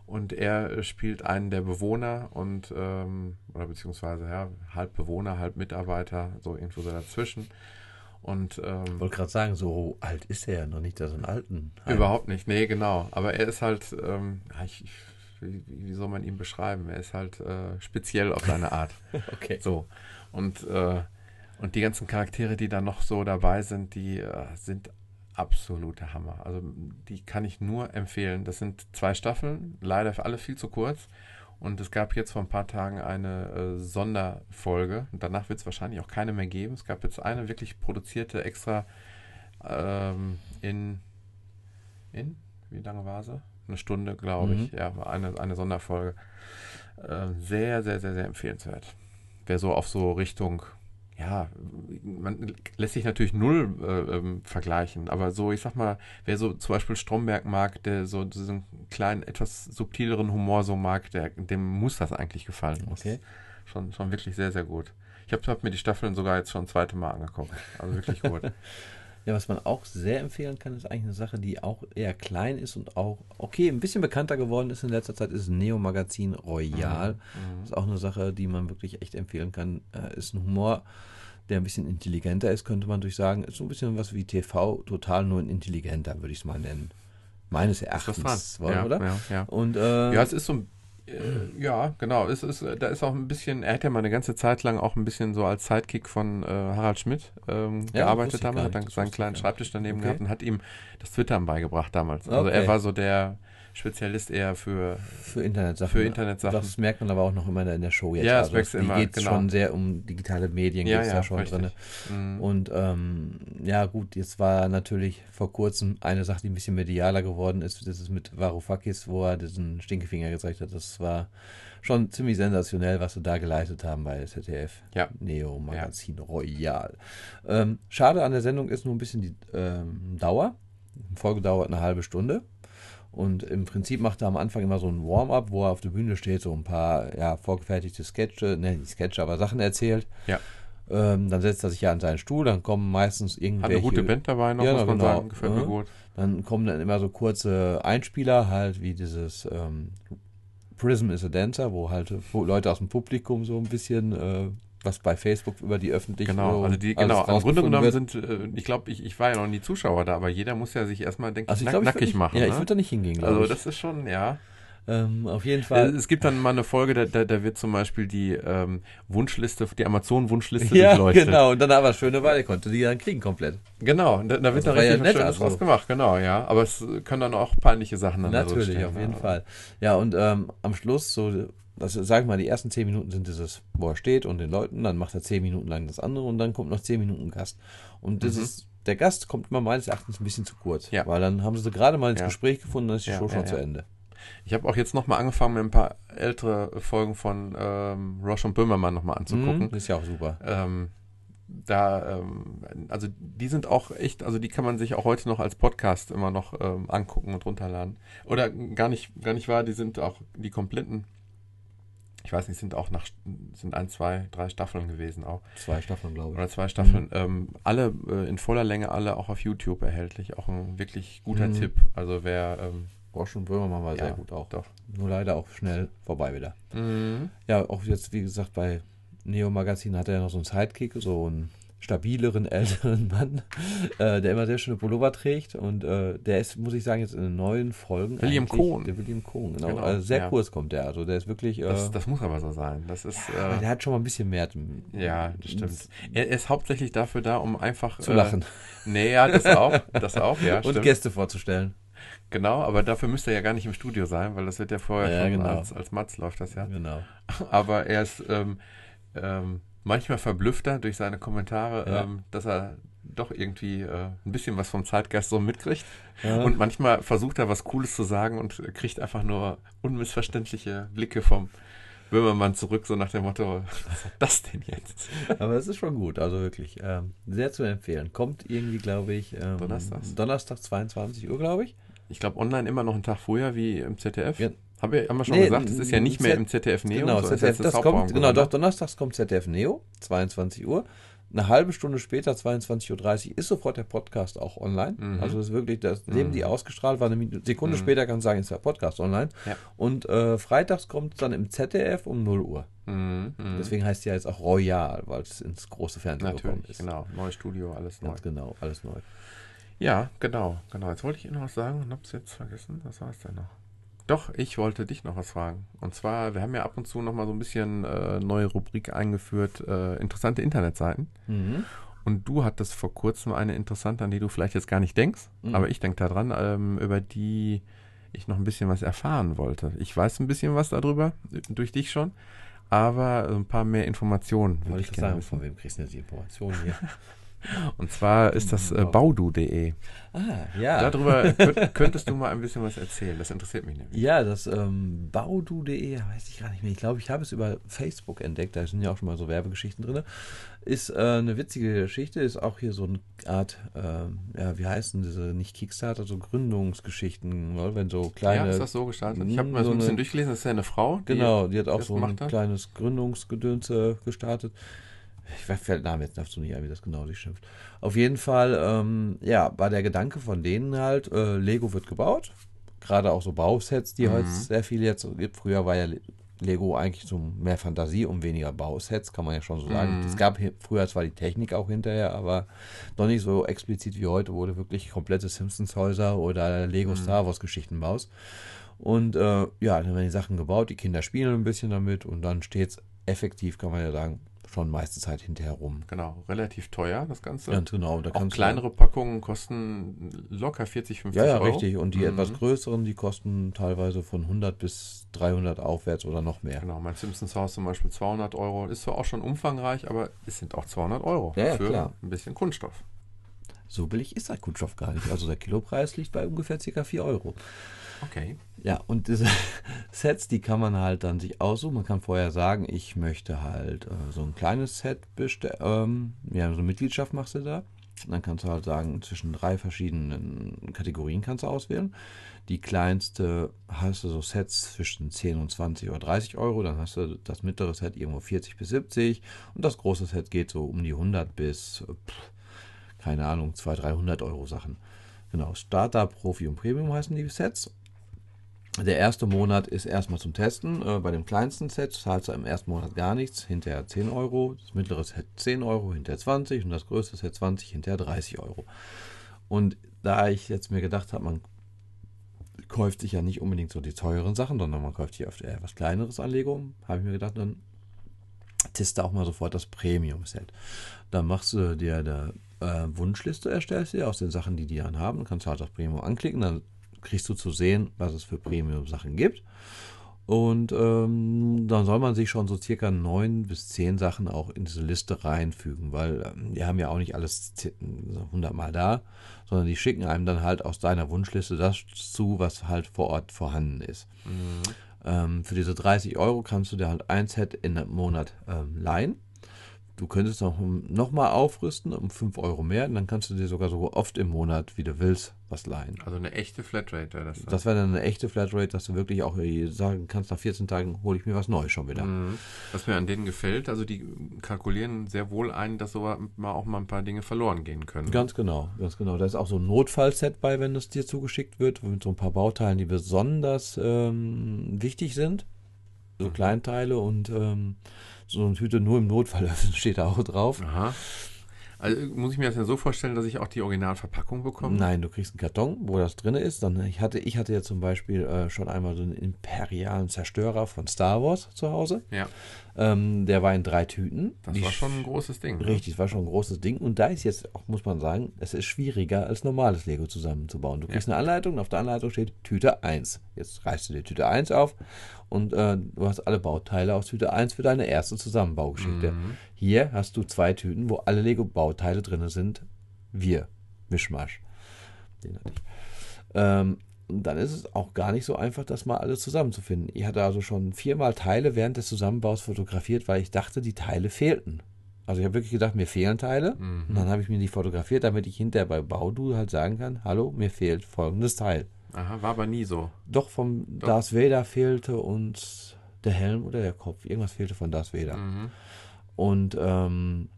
Und er äh, spielt einen der Bewohner und ähm, oder beziehungsweise ja, halb Bewohner, halb Mitarbeiter, so irgendwo so dazwischen. Und ähm, Ich wollte gerade sagen, so alt ist er ja noch nicht, da so einen alten. Überhaupt nicht, nee, genau. Aber er ist halt, ähm, ich, wie, wie soll man ihn beschreiben? Er ist halt äh, speziell auf seine Art. Okay. So. Und äh, Und die ganzen Charaktere, die da noch so dabei sind, die äh, sind absolute Hammer. Also die kann ich nur empfehlen. Das sind zwei Staffeln, leider für alle viel zu kurz. Und es gab jetzt vor ein paar Tagen eine äh, Sonderfolge. Und danach wird es wahrscheinlich auch keine mehr geben. Es gab jetzt eine wirklich produzierte extra ähm, in, in, wie lange war sie? Eine Stunde, glaube Mhm. ich. Ja, eine, eine Sonderfolge. Äh, sehr, sehr, sehr, sehr empfehlenswert. Wer so auf so Richtung, ja, man lässt sich natürlich null äh, ähm, vergleichen, aber so, ich sag mal, wer so zum Beispiel Stromberg mag, der so diesen kleinen, etwas subtileren Humor so mag, der, dem muss das eigentlich gefallen. Okay. Schon, schon wirklich sehr, sehr gut. Ich habe hab mir die Staffeln sogar jetzt schon das zweite Mal angeguckt. Also wirklich gut. Ja, was man auch sehr empfehlen kann, ist eigentlich eine Sache, die auch eher klein ist und auch, okay, ein bisschen bekannter geworden ist in letzter Zeit, ist Neo Magazin Royal. Mhm. Ist auch eine Sache, die man wirklich echt empfehlen kann. Äh, ist ein Humor, der ein bisschen intelligenter ist, könnte man durch sagen. Ist so ein bisschen was wie TV, total nur ein intelligenter, würde ich es mal nennen. Meines Erachtens, was oder? ja, oder? Ja, ja. Und äh, Ja, es ist so ein. Äh, ja, genau. Es ist, da ist auch ein bisschen. Er hat ja mal eine ganze Zeit lang auch ein bisschen so als Sidekick von äh, Harald Schmidt ähm, Ja, gearbeitet damals. Hat dann seinen kleinen. Schreibtisch daneben Okay. gehabt und hat ihm das Twittern beigebracht damals. Also Okay. er war so der Spezialist eher für. für Internetsachen. Für Internetsachen. Das merkt man aber auch noch immer in der Show jetzt. Ja, es also die immer, geht genau. schon sehr um digitale Medien, Ja, ja, da schon richtig. drin. Mhm. Und ähm, ja, gut, jetzt war natürlich vor kurzem eine Sache, die ein bisschen medialer geworden ist. Das ist mit Varoufakis, wo er diesen Stinkefinger gezeigt hat. Das war schon ziemlich sensationell, was sie da geleistet haben bei ZDF. Ja. Neo Magazin Royal. Ähm, schade an der Sendung ist nur ein bisschen die ähm, Dauer. Die Folge dauert eine halbe Stunde. Und im Prinzip macht er am Anfang immer so ein Warm-up, wo er auf der Bühne steht, so ein paar ja, vorgefertigte Sketche, ne, nicht Sketche, aber Sachen erzählt. Ja. Ähm, dann setzt er sich ja an seinen Stuhl, dann kommen meistens Hat irgendwelche... eine gute Band dabei noch, Ja, muss man genau. sagen. Gefällt mir Mhm. gut. Dann kommen dann immer so kurze Einspieler, halt wie dieses ähm, Prism is a Dancer, wo halt Leute aus dem Publikum so ein bisschen, äh, was bei Facebook über die öffentlichen Genau, so also die, genau, im Grunde genommen wird. sind, äh, ich glaube, ich, ich war ja noch nie Zuschauer da, aber jeder muss ja sich erstmal, denke Also ich, ich glaube, ich nackig nicht, machen. Ja, ich ne? würde da nicht hingehen, Also ich. das ist schon, ja. ähm, auf jeden Fall. Es gibt dann mal eine Folge, da, da, da wird zum Beispiel die ähm, Wunschliste, die Amazon-Wunschliste ja, durchleuchtet. genau. Und dann aber schöne Wahl, er konnte die dann kriegen komplett. Genau, da, da wird Das dann ja richtig was nett, Schönes also. draus gemacht, genau, ja. Aber es können dann auch peinliche Sachen dann da drin Natürlich, stehen, auf jeden Fall. Ja, und ähm, am Schluss, so, das, sag ich mal, die ersten zehn Minuten sind dieses, wo er steht und den Leuten, dann macht er zehn Minuten lang das andere und dann kommt noch zehn Minuten Gast. Und das Mhm. ist, der Gast kommt immer meines Erachtens ein bisschen zu kurz. Ja. Weil dann haben sie gerade mal ins Ja. Gespräch gefunden, dann ist die Ja, Show schon zu. Ende. Ich habe auch jetzt nochmal angefangen, mir ein paar ältere Folgen von ähm, Roche und Böhmermann nochmal anzugucken. Mhm, das ist ja auch super. Ähm, da, ähm, also die sind auch echt, also die kann man sich auch heute noch als Podcast immer noch ähm, angucken und runterladen. Oder gar nicht, gar nicht wahr, die sind auch die kompletten, ich weiß nicht, sind auch nach, sind ein, zwei, drei Staffeln gewesen auch. Zwei Staffeln, glaube ich. Oder zwei Staffeln. Ähm, alle äh, in voller Länge, alle auch auf YouTube erhältlich. Auch ein wirklich guter Mhm. Tipp. Also wer, ähm, Roche und Böhmermann war Ja, sehr gut auch. doch. Nur leider auch schnell vorbei wieder. Mhm. Ja, auch jetzt, wie gesagt, bei Neo Magazin hat er ja noch so einen Sidekick, so einen stabileren, älteren Mann, äh, der immer sehr schöne Pullover trägt. Und äh, der ist, muss ich sagen, jetzt in den neuen Folgen. William Cohn. Der William Cohn, genau. Genau, also sehr ja. kurz kommt der. Also der ist wirklich. Äh, Das, das muss aber so sein. Das ist, aber äh, der hat schon mal ein bisschen mehr. ja, das stimmt. Er ist hauptsächlich dafür da, um einfach Zu äh, lachen Nee, ja, das auch. Das auch, ja, und. Gäste vorzustellen. Genau, aber dafür müsste er ja gar nicht im Studio sein, weil das wird ja vorher Ja, schon genau. als, als Matz läuft das ja. Genau. Aber er ist ähm, ähm, manchmal verblüffter durch seine Kommentare, Ja. ähm, dass er doch irgendwie äh, ein bisschen was vom Zeitgeist so mitkriegt. Ja. Und manchmal versucht er was Cooles zu sagen und kriegt einfach nur unmissverständliche Blicke vom Böhmermann zurück, so nach dem Motto, was hat das denn jetzt? Aber es ist schon gut, also wirklich ähm, sehr zu empfehlen. Kommt irgendwie, glaube ich, ähm, Donnerstags. Donnerstag 22 Uhr, glaube ich. Ich glaube, online immer noch einen Tag früher wie im ZDF. Ja. Haben, wir, haben wir schon Nee, gesagt, es ist ja nicht mehr Z- im ZDF Neo. Genau, so ZDF, jetzt das kommt, genau, doch, donnerstags kommt ZDF Neo, 22 Uhr. Eine halbe Stunde später, 22.30 Uhr, ist sofort der Podcast auch online. Mhm. Also das ist wirklich, das dem die ausgestrahlt war, eine Sekunde Mhm. später kann ich sagen, ist der Podcast online. Ja. Und äh, freitags kommt es dann im ZDF um 0 Uhr. Mhm, mhm. Deswegen heißt ja jetzt auch Royal, weil es ins große Fernsehen gekommen Natürlich, ist. genau. Neues Studio, alles neu. Ganz genau, alles neu. Ja, genau, genau. Jetzt wollte ich Ihnen noch was sagen und hab's jetzt vergessen. Was war es denn noch? Doch, ich wollte dich noch was fragen. Und zwar, wir haben ja ab und zu noch mal so ein bisschen äh, neue Rubrik eingeführt, äh, interessante Internetseiten. Mhm. Und du hattest vor kurzem eine interessante, an die du vielleicht jetzt gar nicht denkst, Mhm. aber ich denke daran, ähm, über die ich noch ein bisschen was erfahren wollte. Ich weiß ein bisschen was darüber, durch dich schon, aber ein paar mehr Informationen Wollte ich ich sagen, wissen. von wem kriegst du denn die Informationen hier? Und zwar ist das äh, baudu.de. ah, ja. Darüber könnt, könntest du mal ein bisschen was erzählen. Das interessiert mich nämlich. Ja, das ähm, baudu.de, weiß ich gar nicht mehr. Ich glaube, ich habe es über Facebook entdeckt. Da sind ja auch schon mal so Werbegeschichten drin. Ist äh, eine witzige Geschichte. Ist auch hier so eine Art, ähm, ja, wie heißen diese, nicht Kickstarter, so Gründungsgeschichten. Ne? Wenn so kleine. ja, ist das so gestartet? Ich habe mal so so ein bisschen eine- durchgelesen. Das ist ja eine Frau. Die Genau, die hat auch so ein hat. kleines Gründungsgedönse gestartet. Ich weiß fällt der Name jetzt dazu nicht ein, wie das genau sich schimpft. Auf jeden Fall, ähm, ja, war der Gedanke von denen halt, äh, Lego wird gebaut. Gerade auch so Bausets, die Mhm. heute sehr viel jetzt gibt. Früher war ja Le- Lego eigentlich so mehr Fantasie und weniger Bausets, kann man ja schon so sagen. Mhm. Es gab hi- früher zwar die Technik auch hinterher, aber noch nicht so explizit wie heute, du wirklich komplette Simpsons-Häuser oder Lego Star Wars-Geschichten baust. Und äh, ja, dann werden die Sachen gebaut, die Kinder spielen ein bisschen damit und dann steht es effektiv, kann man ja sagen, schon meiste Zeit hinterher rum. Genau, relativ teuer, das Ganze. Ganz genau. Da Auch kleinere Packungen kosten locker 40, 50 Ja, ja, Euro. richtig. Und die Mhm. etwas größeren, die kosten teilweise von 100 bis 300 aufwärts oder noch mehr. Genau, mein Simpsons Haus zum Beispiel 200 Euro. Ist zwar auch schon umfangreich, aber es sind auch 200 Euro Ja, ja, für klar. ein bisschen Kunststoff. So billig ist der Kunststoff gar nicht. Also der Kilopreis liegt bei ungefähr ca. 4 Euro. Okay. Ja, und diese Sets, die kann man halt dann sich aussuchen. Man kann vorher sagen, ich möchte halt äh, so ein kleines Set bestellen. Ähm, ja, so eine Mitgliedschaft machst du da. Und dann kannst du halt sagen, zwischen drei verschiedenen Kategorien kannst du auswählen. Die kleinste hast du so Sets zwischen 10 und 20 oder 30 Euro. Dann hast du das mittlere Set irgendwo 40 bis 70. Und das große Set geht so um die 100 bis, pff, keine Ahnung, 200, 300 Euro Sachen. Genau, Starter, Profi und Premium heißen die Sets. Der erste Monat ist erstmal zum Testen. Äh, bei dem kleinsten Set zahlst du im ersten Monat gar nichts, hinterher 10 Euro, das mittlere Set 10 Euro, hinterher 20 und das größte Set 20, hinterher 30 Euro. Und da ich jetzt mir gedacht habe, man kauft sich ja nicht unbedingt so die teuren Sachen, sondern man kauft hier oft eher was kleineres an habe ich mir gedacht, dann teste auch mal sofort das Premium-Set. Dann machst du dir eine äh, Wunschliste, erstellst dir aus den Sachen, die die dann haben. Kannst du halt das Premium anklicken, dann kriegst du zu sehen, was es für Premium-Sachen gibt. Und ähm, dann soll man sich schon so circa neun bis zehn Sachen auch in diese Liste reinfügen, weil ähm, die haben ja auch nicht alles zi- so 100 Mal da, sondern die schicken einem dann halt aus deiner Wunschliste das zu, was halt vor Ort vorhanden ist. Ähm, für diese 30 Euro kannst du dir halt ein Set in einem Monat ähm, leihen. Du könntest noch, noch mal aufrüsten um 5 Euro mehr und dann kannst du dir sogar so oft im Monat, wie du willst, was leihen. Also eine echte Flatrate wäre das. dann. Das wäre dann eine echte Flatrate, dass du wirklich auch äh, sagen kannst, nach 14 Tagen hole ich mir was Neues schon wieder. Mhm. Was mir an denen gefällt, also die kalkulieren sehr wohl ein, dass so mal auch mal ein paar Dinge verloren gehen können. Ganz genau, ganz genau. Da ist auch so ein Notfallset bei, wenn es dir zugeschickt wird, mit so ein paar Bauteilen, die besonders ähm, wichtig sind. So Kleinteile und ähm, so eine Tüte nur im Notfall öffnen, steht da auch drauf. Aha. Also muss ich mir das ja so vorstellen, dass ich auch die Originalverpackung bekomme? Nein, du kriegst einen Karton, wo das drin ist. Dann, ich, hatte, ich hatte ja zum Beispiel äh, schon einmal so einen imperialen Zerstörer von Star Wars zu Hause. Ja, Ähm, der war in drei Tüten. das Die war schon ein großes Ding. ne? Richtig, war schon ein großes Ding. Und da ist jetzt auch, muss man sagen, es ist schwieriger als normales Lego zusammenzubauen. Du kriegst eine Anleitung und auf der Anleitung steht Tüte 1. Jetzt reißt du dir Tüte 1 auf und äh, du hast alle Bauteile aus Tüte 1 für deine erste Zusammenbaugeschichte. Mhm. Hier hast du zwei Tüten, wo alle Lego-Bauteile drin sind. Wir. Mischmasch. Den hatte ich. Ähm, und dann ist es auch gar nicht so einfach, das mal alles zusammenzufinden. Ich hatte also schon viermal Teile während des Zusammenbaus fotografiert, weil ich dachte, die Teile fehlten. Also ich habe wirklich gedacht, mir fehlen Teile. Mhm. Und dann habe ich mir die fotografiert, damit ich hinterher bei Baudu halt sagen kann, hallo, mir fehlt folgendes Teil. Aha, war aber nie so. Doch vom Darth Vader fehlte uns der Helm oder der Kopf. Irgendwas fehlte von Darth Vader. Mhm. Und ähm,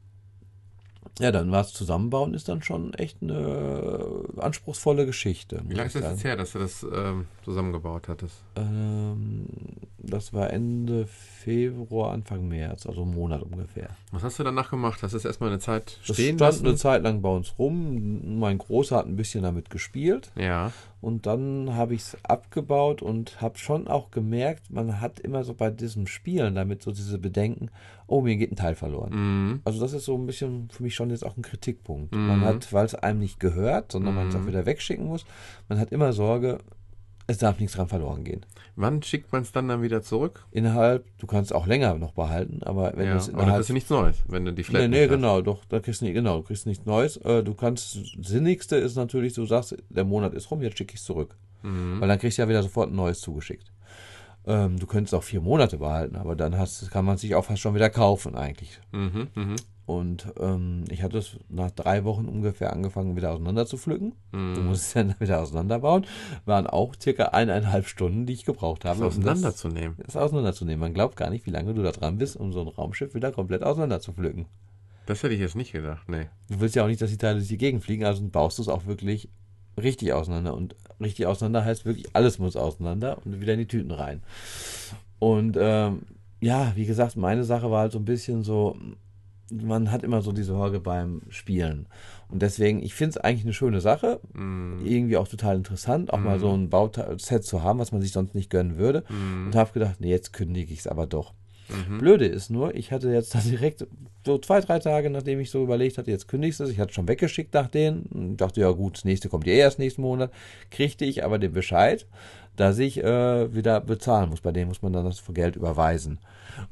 Ja, dann war es zusammenbauen, ist dann schon echt eine anspruchsvolle Geschichte. Wie lange ist das jetzt her, dass du das ähm, zusammengebaut hattest? Ähm, das war Ende Februar, Anfang März, also einen Monat ungefähr. Was hast du danach gemacht? Hast du es erstmal eine Zeit Das stehen stand lassen? eine Zeit lang bei uns rum. Mein Großer hat ein bisschen damit gespielt. ja. Und dann habe ich es abgebaut und habe schon auch gemerkt, man hat immer so bei diesem Spielen damit so diese Bedenken, oh, mir geht ein Teil verloren. Mhm. Also das ist so ein bisschen für mich schon jetzt auch ein Kritikpunkt. Mhm. Man hat, weil es einem nicht gehört, sondern man es Mhm. auch wieder wegschicken muss, man hat immer Sorge, es darf nichts dran verloren gehen. Wann schickt man es dann dann wieder zurück? Innerhalb, du kannst auch länger noch behalten, aber wenn ja. es Aber dann innerhalb kriegst du nichts Neues, wenn du die Flat Nee, nee, hast. genau, doch, da kriegst du nicht, genau, du kriegst nichts Neues. Äh, du kannst, das Sinnigste ist natürlich, du sagst, der Monat ist rum, jetzt schicke ich es zurück. Mhm. Weil dann kriegst du ja wieder sofort ein neues zugeschickt. Ähm, du könntest auch vier Monate behalten, aber dann hast, kann man sich auch fast schon wieder kaufen eigentlich. Mhm. Mhm. Und ähm, ich hatte es nach drei Wochen ungefähr angefangen, wieder auseinander zu pflücken. Mhm. Du musst es dann wieder auseinanderbauen. Waren auch circa eineinhalb Stunden, die ich gebraucht habe. Das um das- auseinanderzunehmen. Das auseinanderzunehmen. Man glaubt gar nicht, wie lange du da dran bist, um so ein Raumschiff wieder komplett auseinander zu pflücken. Das hätte ich jetzt nicht gedacht, nee. Du willst ja auch nicht, dass die Teile durch die Gegend fliegen, also baust du es auch wirklich richtig auseinander. Und richtig auseinander heißt wirklich, alles muss auseinander und wieder in die Tüten rein. Und ähm, ja, wie gesagt, meine Sache war halt so ein bisschen so, man hat immer so die Sorge beim Spielen. Und deswegen, ich finde es eigentlich eine schöne Sache, Mhm. irgendwie auch total interessant, auch mal so ein Bauset zu haben, was man sich sonst nicht gönnen würde. Mhm. Und habe gedacht, nee, jetzt kündige ich es aber doch. Mhm. Blöde ist nur, ich hatte jetzt dann direkt so zwei, drei Tage, nachdem ich so überlegt hatte, jetzt kündigst du es, ich hatte schon weggeschickt nach denen dachte, ja gut, das nächste kommt ja erst nächsten Monat, kriegte ich aber den Bescheid, dass ich äh, wieder bezahlen muss. Bei denen muss man dann das Geld überweisen.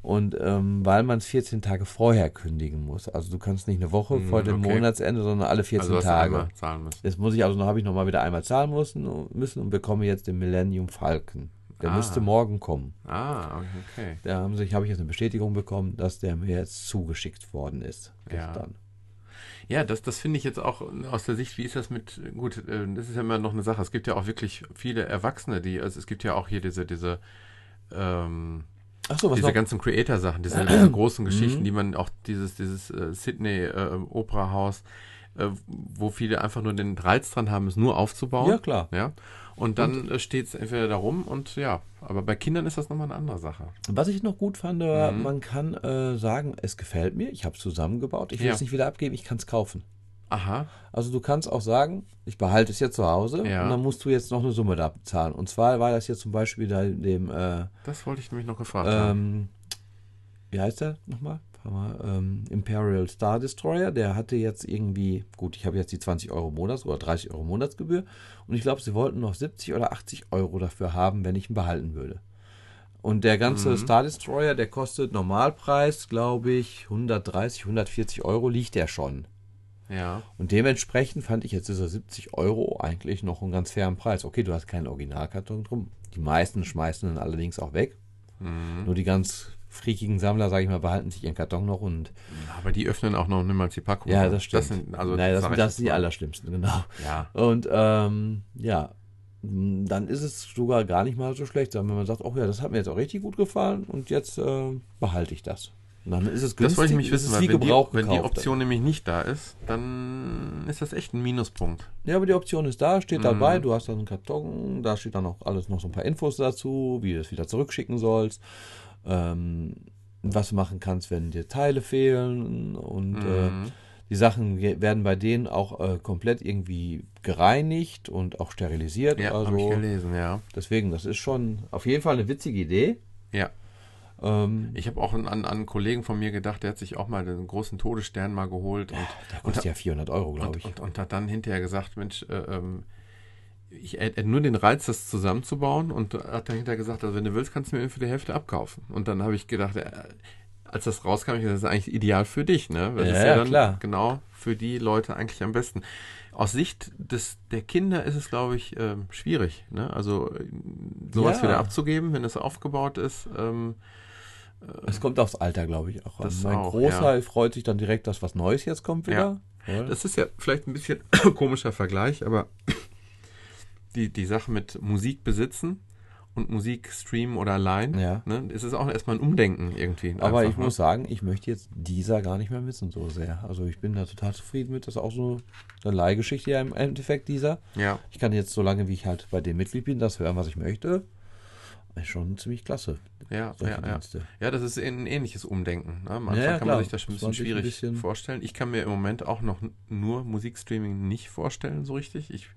Und ähm, weil man es 14 Tage vorher kündigen muss. Also du kannst nicht eine Woche Hm, vor dem okay. Monatsende, sondern alle 14 Also Tage. zahlen müssen. Jetzt muss ich also, noch habe ich nochmal wieder einmal zahlen müssen, müssen und bekomme jetzt den Millennium Falcon. Der Ah. müsste morgen kommen. Ah, okay. Da habe ich jetzt eine Bestätigung bekommen, dass der mir jetzt zugeschickt worden ist. Gestern. Ja, das, das finde ich jetzt auch aus der Sicht, wie ist das mit, gut, äh, das ist ja immer noch eine Sache. Es gibt ja auch wirklich viele Erwachsene, die, also es gibt ja auch hier diese, diese, ähm, Ach so, was diese noch? ganzen Creator-Sachen, diese, diese großen Mhm. Geschichten, die man auch dieses, dieses äh, Sydney äh, Opera-Haus, äh, wo viele einfach nur den Reiz dran haben, es nur aufzubauen. Ja, klar. Ja. Und dann äh, steht es entweder da rum und ja, aber bei Kindern ist das nochmal eine andere Sache. Was ich noch gut fand, war, Mhm. man kann äh, sagen, es gefällt mir, ich habe es zusammengebaut, ich will Ja. es nicht wieder abgeben, ich kann es kaufen. Aha. Also du kannst auch sagen, ich behalte es jetzt zu Hause Ja. und dann musst du jetzt noch eine Summe da bezahlen. Und zwar war das jetzt zum Beispiel da dem, äh, Das wollte ich nämlich noch gefragt haben. ähm, wie heißt der nochmal? Mal, Ähm, Imperial Star Destroyer, der hatte jetzt irgendwie, gut, ich habe jetzt die 20 Euro Monats- oder 30 Euro Monatsgebühr und ich glaube, sie wollten noch 70 oder 80 Euro dafür haben, wenn ich ihn behalten würde. Und der ganze Mhm. Star Destroyer, der kostet Normalpreis, glaube ich, 130, 140 Euro liegt der schon. Ja. Und dementsprechend fand ich jetzt dieser 70 Euro eigentlich noch einen ganz fairen Preis. Okay, du hast keinen Originalkarton drum. Die meisten schmeißen dann allerdings auch weg. Mhm. Nur die ganz freakigen Sammler, sage ich mal, behalten sich ihren Karton noch und Aber die öffnen auch noch niemals die Packung. ja, das stimmt. Das sind, also, Nein, das, das sind die allerschlimmsten, genau. Ja. Und ähm, ja, dann ist es sogar gar nicht mal so schlecht, wenn man sagt, oh ja, das hat mir jetzt auch richtig gut gefallen und jetzt äh, behalte ich das. Und dann ist es günstig, Das wollte ich mich wissen, weil wenn die, wenn die. Option nämlich nicht da ist, dann ist das echt ein Minuspunkt. Ja, aber die Option ist da, steht Mhm. dabei, du hast dann einen Karton, da steht dann auch alles noch so ein paar Infos dazu, wie du es wieder zurückschicken sollst, ähm, was du machen kannst, wenn dir Teile fehlen und äh, Mhm. die Sachen werden bei denen auch äh, komplett irgendwie gereinigt und auch sterilisiert. Ja, habe ich also gelesen, ja. deswegen, das ist schon auf jeden Fall eine witzige Idee. Ja. Ähm, Ich habe auch an, an einen Kollegen von mir gedacht, der hat sich auch mal den großen Todesstern mal geholt und, der kostet ja 400 Euro, glaube und, ich. und, und hat dann hinterher gesagt, Mensch, äh, ähm, ich hätte nur den Reiz, das zusammenzubauen und hat dann hinterher gesagt, also wenn du willst, kannst du mir für die Hälfte abkaufen. Und dann habe ich gedacht, äh, als das rauskam, ich, das ist eigentlich ideal für dich, ne? Weil das Ja, ist ja, dann klar. genau für die Leute eigentlich am besten. Aus Sicht des, der Kinder ist es, glaube ich, ähm, schwierig, ne? Also äh, sowas Ja. wieder abzugeben, wenn es aufgebaut ist. Ähm, Es kommt aufs Alter, glaube ich, auch an. Das Mein auch, Großer freut sich dann direkt, dass was Neues jetzt kommt wieder. Ja. Das ist ja vielleicht ein bisschen komischer Vergleich, aber die, die Sache mit Musik besitzen und Musik streamen oder allein, Ja. ne, ist es auch erstmal ein Umdenken irgendwie. Aber ich ne? muss sagen, ich möchte jetzt dieser gar nicht mehr missen so sehr. Also ich bin da total zufrieden mit. Das ist auch so eine Leihgeschichte ja im Endeffekt dieser. Ja, Ich kann jetzt so lange, wie ich halt bei dem Mitglied bin, das hören, was ich möchte. Ist schon ziemlich klasse. ja, ja, ja. Ja, das ist ein ähnliches Umdenken. Ne? Anfang Ja, kann klar. man sich das schon ein bisschen natürlich ein schwierig bisschen- vorstellen. Ich kann mir im Moment auch noch nur Musikstreaming nicht vorstellen, so richtig. Ich,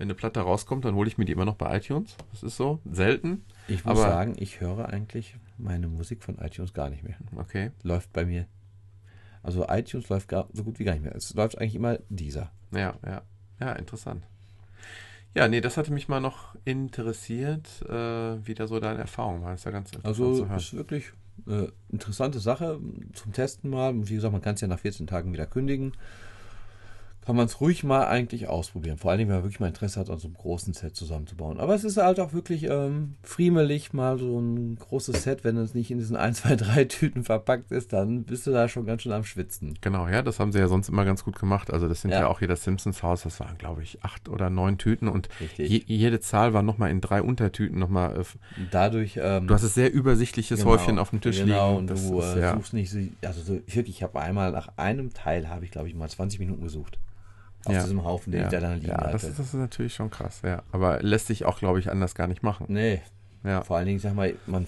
wenn eine Platte rauskommt, dann hole ich mir die immer noch bei iTunes. Das ist so. Selten. Ich muss sagen, ich höre eigentlich meine Musik von iTunes gar nicht mehr. Okay. Läuft bei mir. Also iTunes läuft gar, so gut wie gar nicht mehr. Es läuft eigentlich immer dieser. Ja, ja. Ja, interessant. Ja, nee, das hatte mich mal noch interessiert, äh, wie da so deine Erfahrung war. Das ist ja ganz interessant Also zu hören. ist wirklich äh, interessante Sache zum Testen mal. Und wie gesagt, man kann es ja nach 14 Tagen wieder kündigen. Kann man es ruhig mal eigentlich ausprobieren. Vor allem, wenn man wirklich mal Interesse hat, an so einem großen Set zusammenzubauen. Aber es ist halt auch wirklich ähm, friemelig, mal so ein großes Set, wenn es nicht in diesen 1, 2, 3 Tüten verpackt ist, dann bist du da schon ganz schön am Schwitzen. Genau, ja, das haben sie ja sonst immer ganz gut gemacht. Also das sind ja, Ja. auch hier das Simpsons Haus, das waren, glaube ich, acht oder neun Tüten und je, jede Zahl war nochmal in drei Untertüten nochmal. Äh, Und dadurch. Ähm, du hast es sehr übersichtliches Genau, Häufchen auf dem Tisch genau, liegen. und Das du ist, äh, ja, suchst nicht so, also so, wirklich, ich habe einmal nach einem Teil, habe ich glaube ich mal 20 Minuten gesucht. Auf Ja. diesem Haufen, den ja, ich da dann liegen ja hatte. das, ist, das ist natürlich schon krass, ja. Aber lässt sich auch, glaube ich, anders gar nicht machen. nee, Ja, vor allen Dingen, sag mal, man,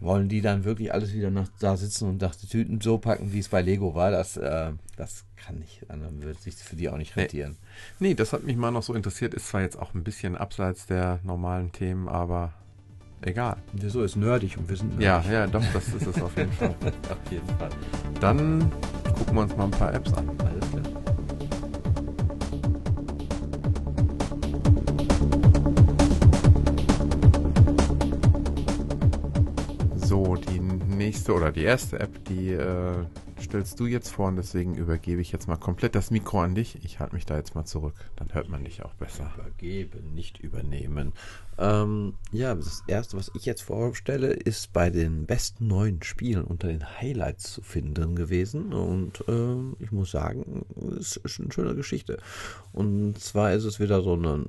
wollen die dann wirklich alles wieder nach, da sitzen und nach die Tüten so packen, wie es bei Lego war? Das, äh, das kann nicht, dann wird sich für die auch nicht Nee. rentieren. nee, das hat mich mal noch so interessiert. Ist zwar jetzt auch ein bisschen abseits der normalen Themen, aber egal. Wieso ist nerdig und wir sind nerdig. Ja, ja, doch, das ist es auf jeden Fall. auf jeden Fall. Dann gucken wir uns mal ein paar Apps an. Alles klar. Nächste oder die erste App, die äh, stellst du jetzt vor und deswegen übergebe ich jetzt mal komplett das Mikro an dich. Ich halte mich da jetzt mal zurück, dann hört man dich auch besser. Übergeben, nicht übernehmen. Ähm, ja, das erste, was ich jetzt vorstelle, ist bei den besten neuen Spielen unter den Highlights zu finden gewesen. Und ähm, ich muss sagen, es ist eine schöne Geschichte. Und zwar ist es wieder so ein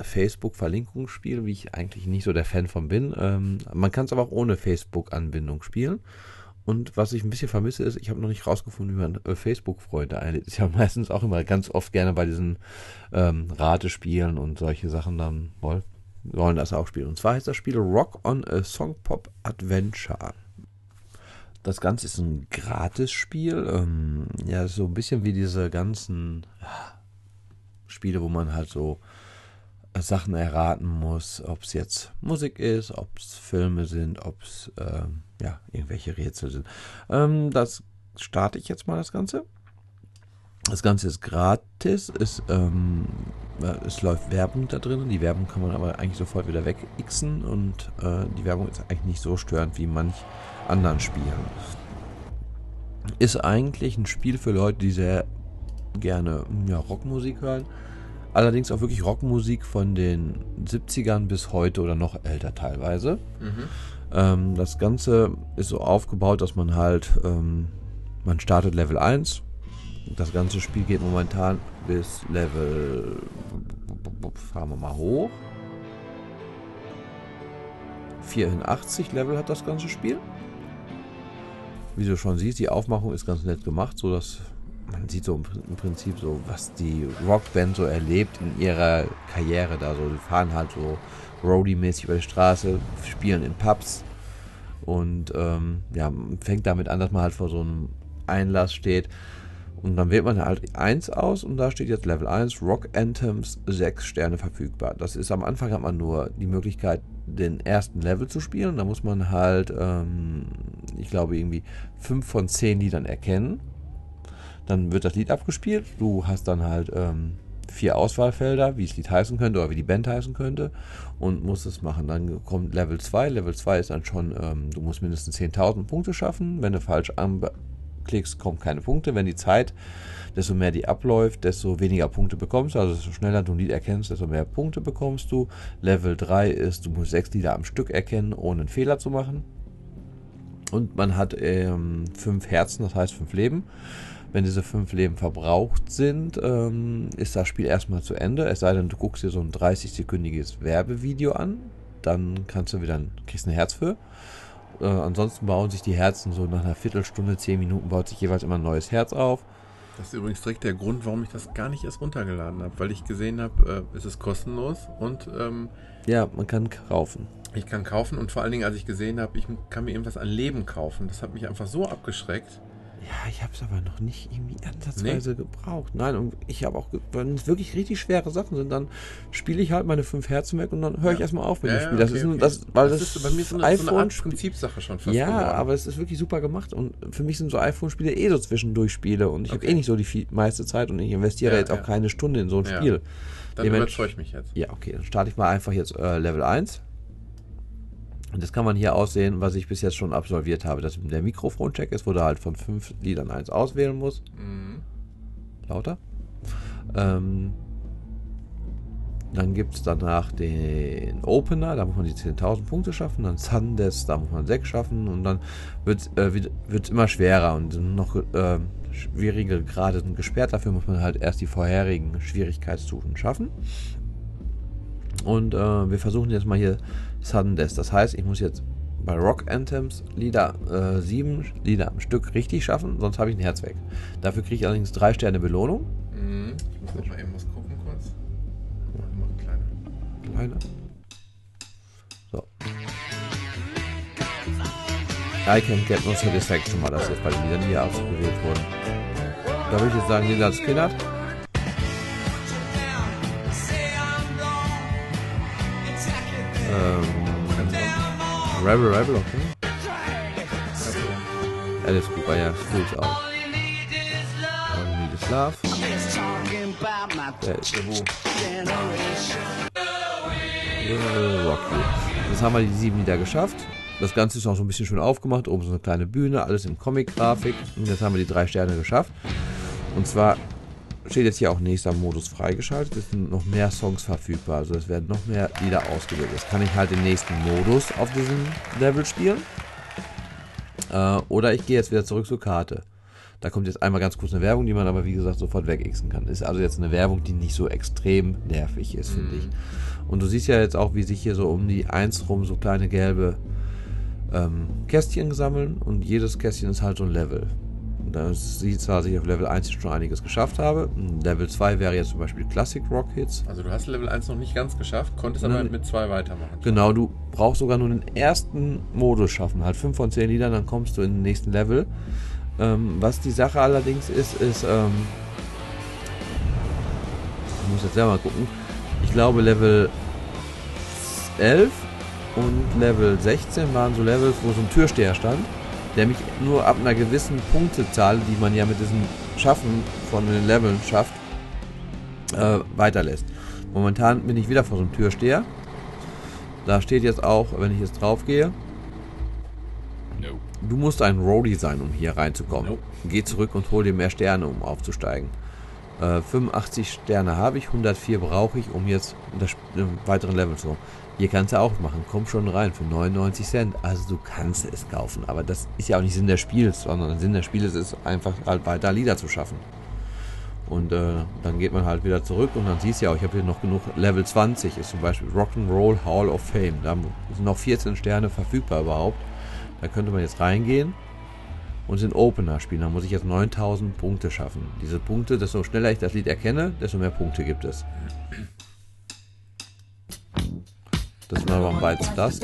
Facebook-Verlinkungsspiel, wie ich eigentlich nicht so der Fan von bin. Ähm, man kann es aber auch ohne Facebook-Anbindung spielen. Und was ich ein bisschen vermisse, ist, ich habe noch nicht rausgefunden, wie man äh, Facebook-Freunde einlädt. Ich habe meistens auch immer ganz oft gerne bei diesen ähm, Ratespielen und solche Sachen dann wohl, wollen das auch spielen. Und zwar heißt das Spiel Rock on a Song Pop Adventure. Das Ganze ist ein Gratis-Spiel. Ähm, ja, so ein bisschen wie diese ganzen ja, Spiele, wo man halt so Sachen erraten muss, ob es jetzt Musik ist, ob es Filme sind, ob es ähm, ja, irgendwelche Rätsel sind. Ähm, das starte ich jetzt mal das Ganze. Das Ganze ist gratis, ist, ähm, äh, es läuft Werbung da drin. Die Werbung kann man aber eigentlich sofort wieder wegixen und äh, die Werbung ist eigentlich nicht so störend wie manch anderen Spielen. Ist eigentlich ein Spiel für Leute, die sehr gerne ja, Rockmusik hören. Allerdings auch wirklich Rockmusik von den 70ern bis heute oder noch älter teilweise. Ähm, das Ganze ist so aufgebaut, dass man halt, ähm, man startet Level 1. Das ganze Spiel geht momentan bis Level, fahren wir mal hoch. 84 Level hat das ganze Spiel. Wie du schon siehst, die Aufmachung ist ganz nett gemacht, so dass man sieht so im Prin- im Prinzip so, was die Rockband so erlebt in ihrer Karriere da. So, die fahren halt so Roadie-mäßig über die Straße, spielen in Pubs und ähm, ja, fängt damit an, dass man halt vor so einem Einlass steht. Und dann wählt man halt 1 aus und da steht jetzt Level 1, Rock Anthems, 6 Sterne verfügbar. Das ist am Anfang hat man nur die Möglichkeit, den ersten Level zu spielen. Da muss man halt, ähm, ich glaube, irgendwie 5 von 10 Liedern erkennen. Dann wird das Lied abgespielt. Du hast dann halt ähm, vier Auswahlfelder, wie das Lied heißen könnte oder wie die Band heißen könnte und musst es machen. Dann kommt Level 2. Level 2 ist dann schon, ähm, du musst mindestens 10.000 Punkte schaffen. Wenn du falsch anklickst, kommen keine Punkte. Wenn die Zeit, desto mehr die abläuft, desto weniger Punkte bekommst du. Also desto schneller du ein Lied erkennst, desto mehr Punkte bekommst du. Level 3 ist, du musst sechs Lieder am Stück erkennen, ohne einen Fehler zu machen. Und man hat ähm, fünf Herzen, das heißt fünf Leben. Wenn diese fünf Leben verbraucht sind, ähm, ist das Spiel erstmal zu Ende. Es sei denn, du guckst dir so ein 30-sekündiges Werbevideo an. dann kannst du wieder, kriegst ein Herz für. Äh, ansonsten bauen sich die Herzen so nach einer Viertelstunde, zehn Minuten baut sich jeweils immer ein neues Herz auf. Das ist übrigens direkt der Grund, warum ich das gar nicht erst runtergeladen habe, weil ich gesehen habe, äh, es ist kostenlos und ähm, Ja, man kann kaufen. ich kann kaufen und vor allen Dingen, als ich gesehen habe, ich kann mir irgendwas an Leben kaufen, das hat mich einfach so abgeschreckt. Ja, ich habe es aber noch nicht irgendwie ansatzweise gebraucht. Nein, und ich habe auch, wenn es wirklich richtig schwere Sachen sind, dann spiele ich halt meine fünf Herzen weg und dann höre ich Ja. erstmal auf mit Ja, dem Spiel. Das okay, ist, okay. das, weil das, ist bei mir so eine, so eine iPhone Art Prinzipsache schon fast Ja, geworden. aber es ist wirklich super gemacht und für mich sind so iPhone-Spiele eh so zwischendurch Spiele und ich habe Okay. eh nicht so die viel, meiste Zeit und ich investiere Ja, jetzt auch keine Stunde in so ein. Spiel. Dann Dementsprechend- überzeug mich jetzt. Ja, okay, dann starte ich mal einfach jetzt äh, Level 1. Und das kann man hier aussehen, was ich bis jetzt schon absolviert habe. Das der Mikrofon-Check ist, wo du halt von fünf Liedern eins auswählen musst. Mhm. Lauter. Ähm, dann gibt es danach den Opener, da muss man die 10.000 Punkte schaffen. Dann Sundesk, da muss man 6 schaffen. Und dann wird es immer schwerer und noch äh, schwierige Grade sind gesperrt. Dafür muss man halt erst die vorherigen Schwierigkeitsstufen schaffen. Und äh, wir versuchen jetzt mal hier Sudden Death. Das heißt, ich muss jetzt bei Rock Anthems Lieder äh, sieben Lieder am Stück richtig schaffen, sonst habe ich ein Herz weg. Dafür kriege ich allerdings drei Sterne Belohnung. Mhm. Ich muss jetzt mal eben was gucken kurz. Warte mal, kleine. Kleine. So. I can get no satisfaction war das jetzt bei den Liedern, die hier ausgewählt wurden. Da würde ich jetzt sagen, Lila Skinner. Ähm, Rebel Rebel, okay. Alice Cooper, ja, Schools auch. All You Need Is Love. Der ist Äh, Rocky. Jetzt haben wir die sieben Lieder geschafft. Das Ganze ist auch so ein bisschen schön aufgemacht. Oben so eine kleine Bühne, alles in Comic-Grafik. Und jetzt haben wir die drei Sterne geschafft. Und zwar steht jetzt hier auch nächster Modus freigeschaltet. Es sind noch mehr Songs verfügbar. Also es werden noch mehr Lieder ausgewählt. Jetzt kann ich halt den nächsten Modus auf diesem Level spielen. Äh, oder ich gehe jetzt wieder zurück zur Karte. Da kommt jetzt einmal ganz kurz eine Werbung, die man aber wie gesagt sofort wegixen kann. Ist also jetzt eine Werbung, die nicht so extrem nervig ist, finde ich. Und du siehst ja jetzt auch, wie sich hier so um die 1 rum so kleine gelbe ähm, Kästchen sammeln und jedes Kästchen ist halt so ein Level. Da sieht zwar, dass ich auf Level 1 schon einiges geschafft habe. Level 2 wäre jetzt zum Beispiel Classic Rock Hits. Also du hast Level 1 noch nicht ganz geschafft, konntest aber Nein. mit 2 weitermachen. Genau, du brauchst sogar nur den ersten Modus schaffen. Halt 5 von 10 Liedern, dann kommst du in den nächsten Level. Ähm, was die Sache allerdings ist, ist, ähm, ich muss jetzt selber mal gucken. Ich glaube Level 11 und Level 16 waren so Levels, wo so ein Türsteher stand, der mich nur ab einer gewissen Punktezahl, die man ja mit diesem Schaffen von den Leveln schafft, äh, weiterlässt. Momentan bin ich wieder vor so einem Türsteher. Da steht jetzt auch, wenn ich jetzt drauf gehe, No. du musst ein Roadie sein, um hier reinzukommen. Nope. Geh zurück und hol dir mehr Sterne, um aufzusteigen. Äh, 85 Sterne habe ich, 104 brauche ich, um jetzt in das im weiteren Level zu kommen. Hier kannst du auch machen, komm schon rein für 99 Cent. Also du kannst es kaufen, aber das ist ja auch nicht Sinn des Spiels, sondern Sinn des Spiels ist einfach halt weiter Lieder zu schaffen. Und äh, dann geht man halt wieder zurück und dann siehst du ja auch, ich habe hier noch genug. Level 20 ist zum Beispiel Rock'n'Roll Hall of Fame. Da sind noch 14 Sterne verfügbar überhaupt. Da könnte man jetzt reingehen und den Opener spielen. Da muss ich jetzt 9000 Punkte schaffen. Diese Punkte, desto schneller ich das Lied erkenne, desto mehr Punkte gibt es. Das war beim Bites das.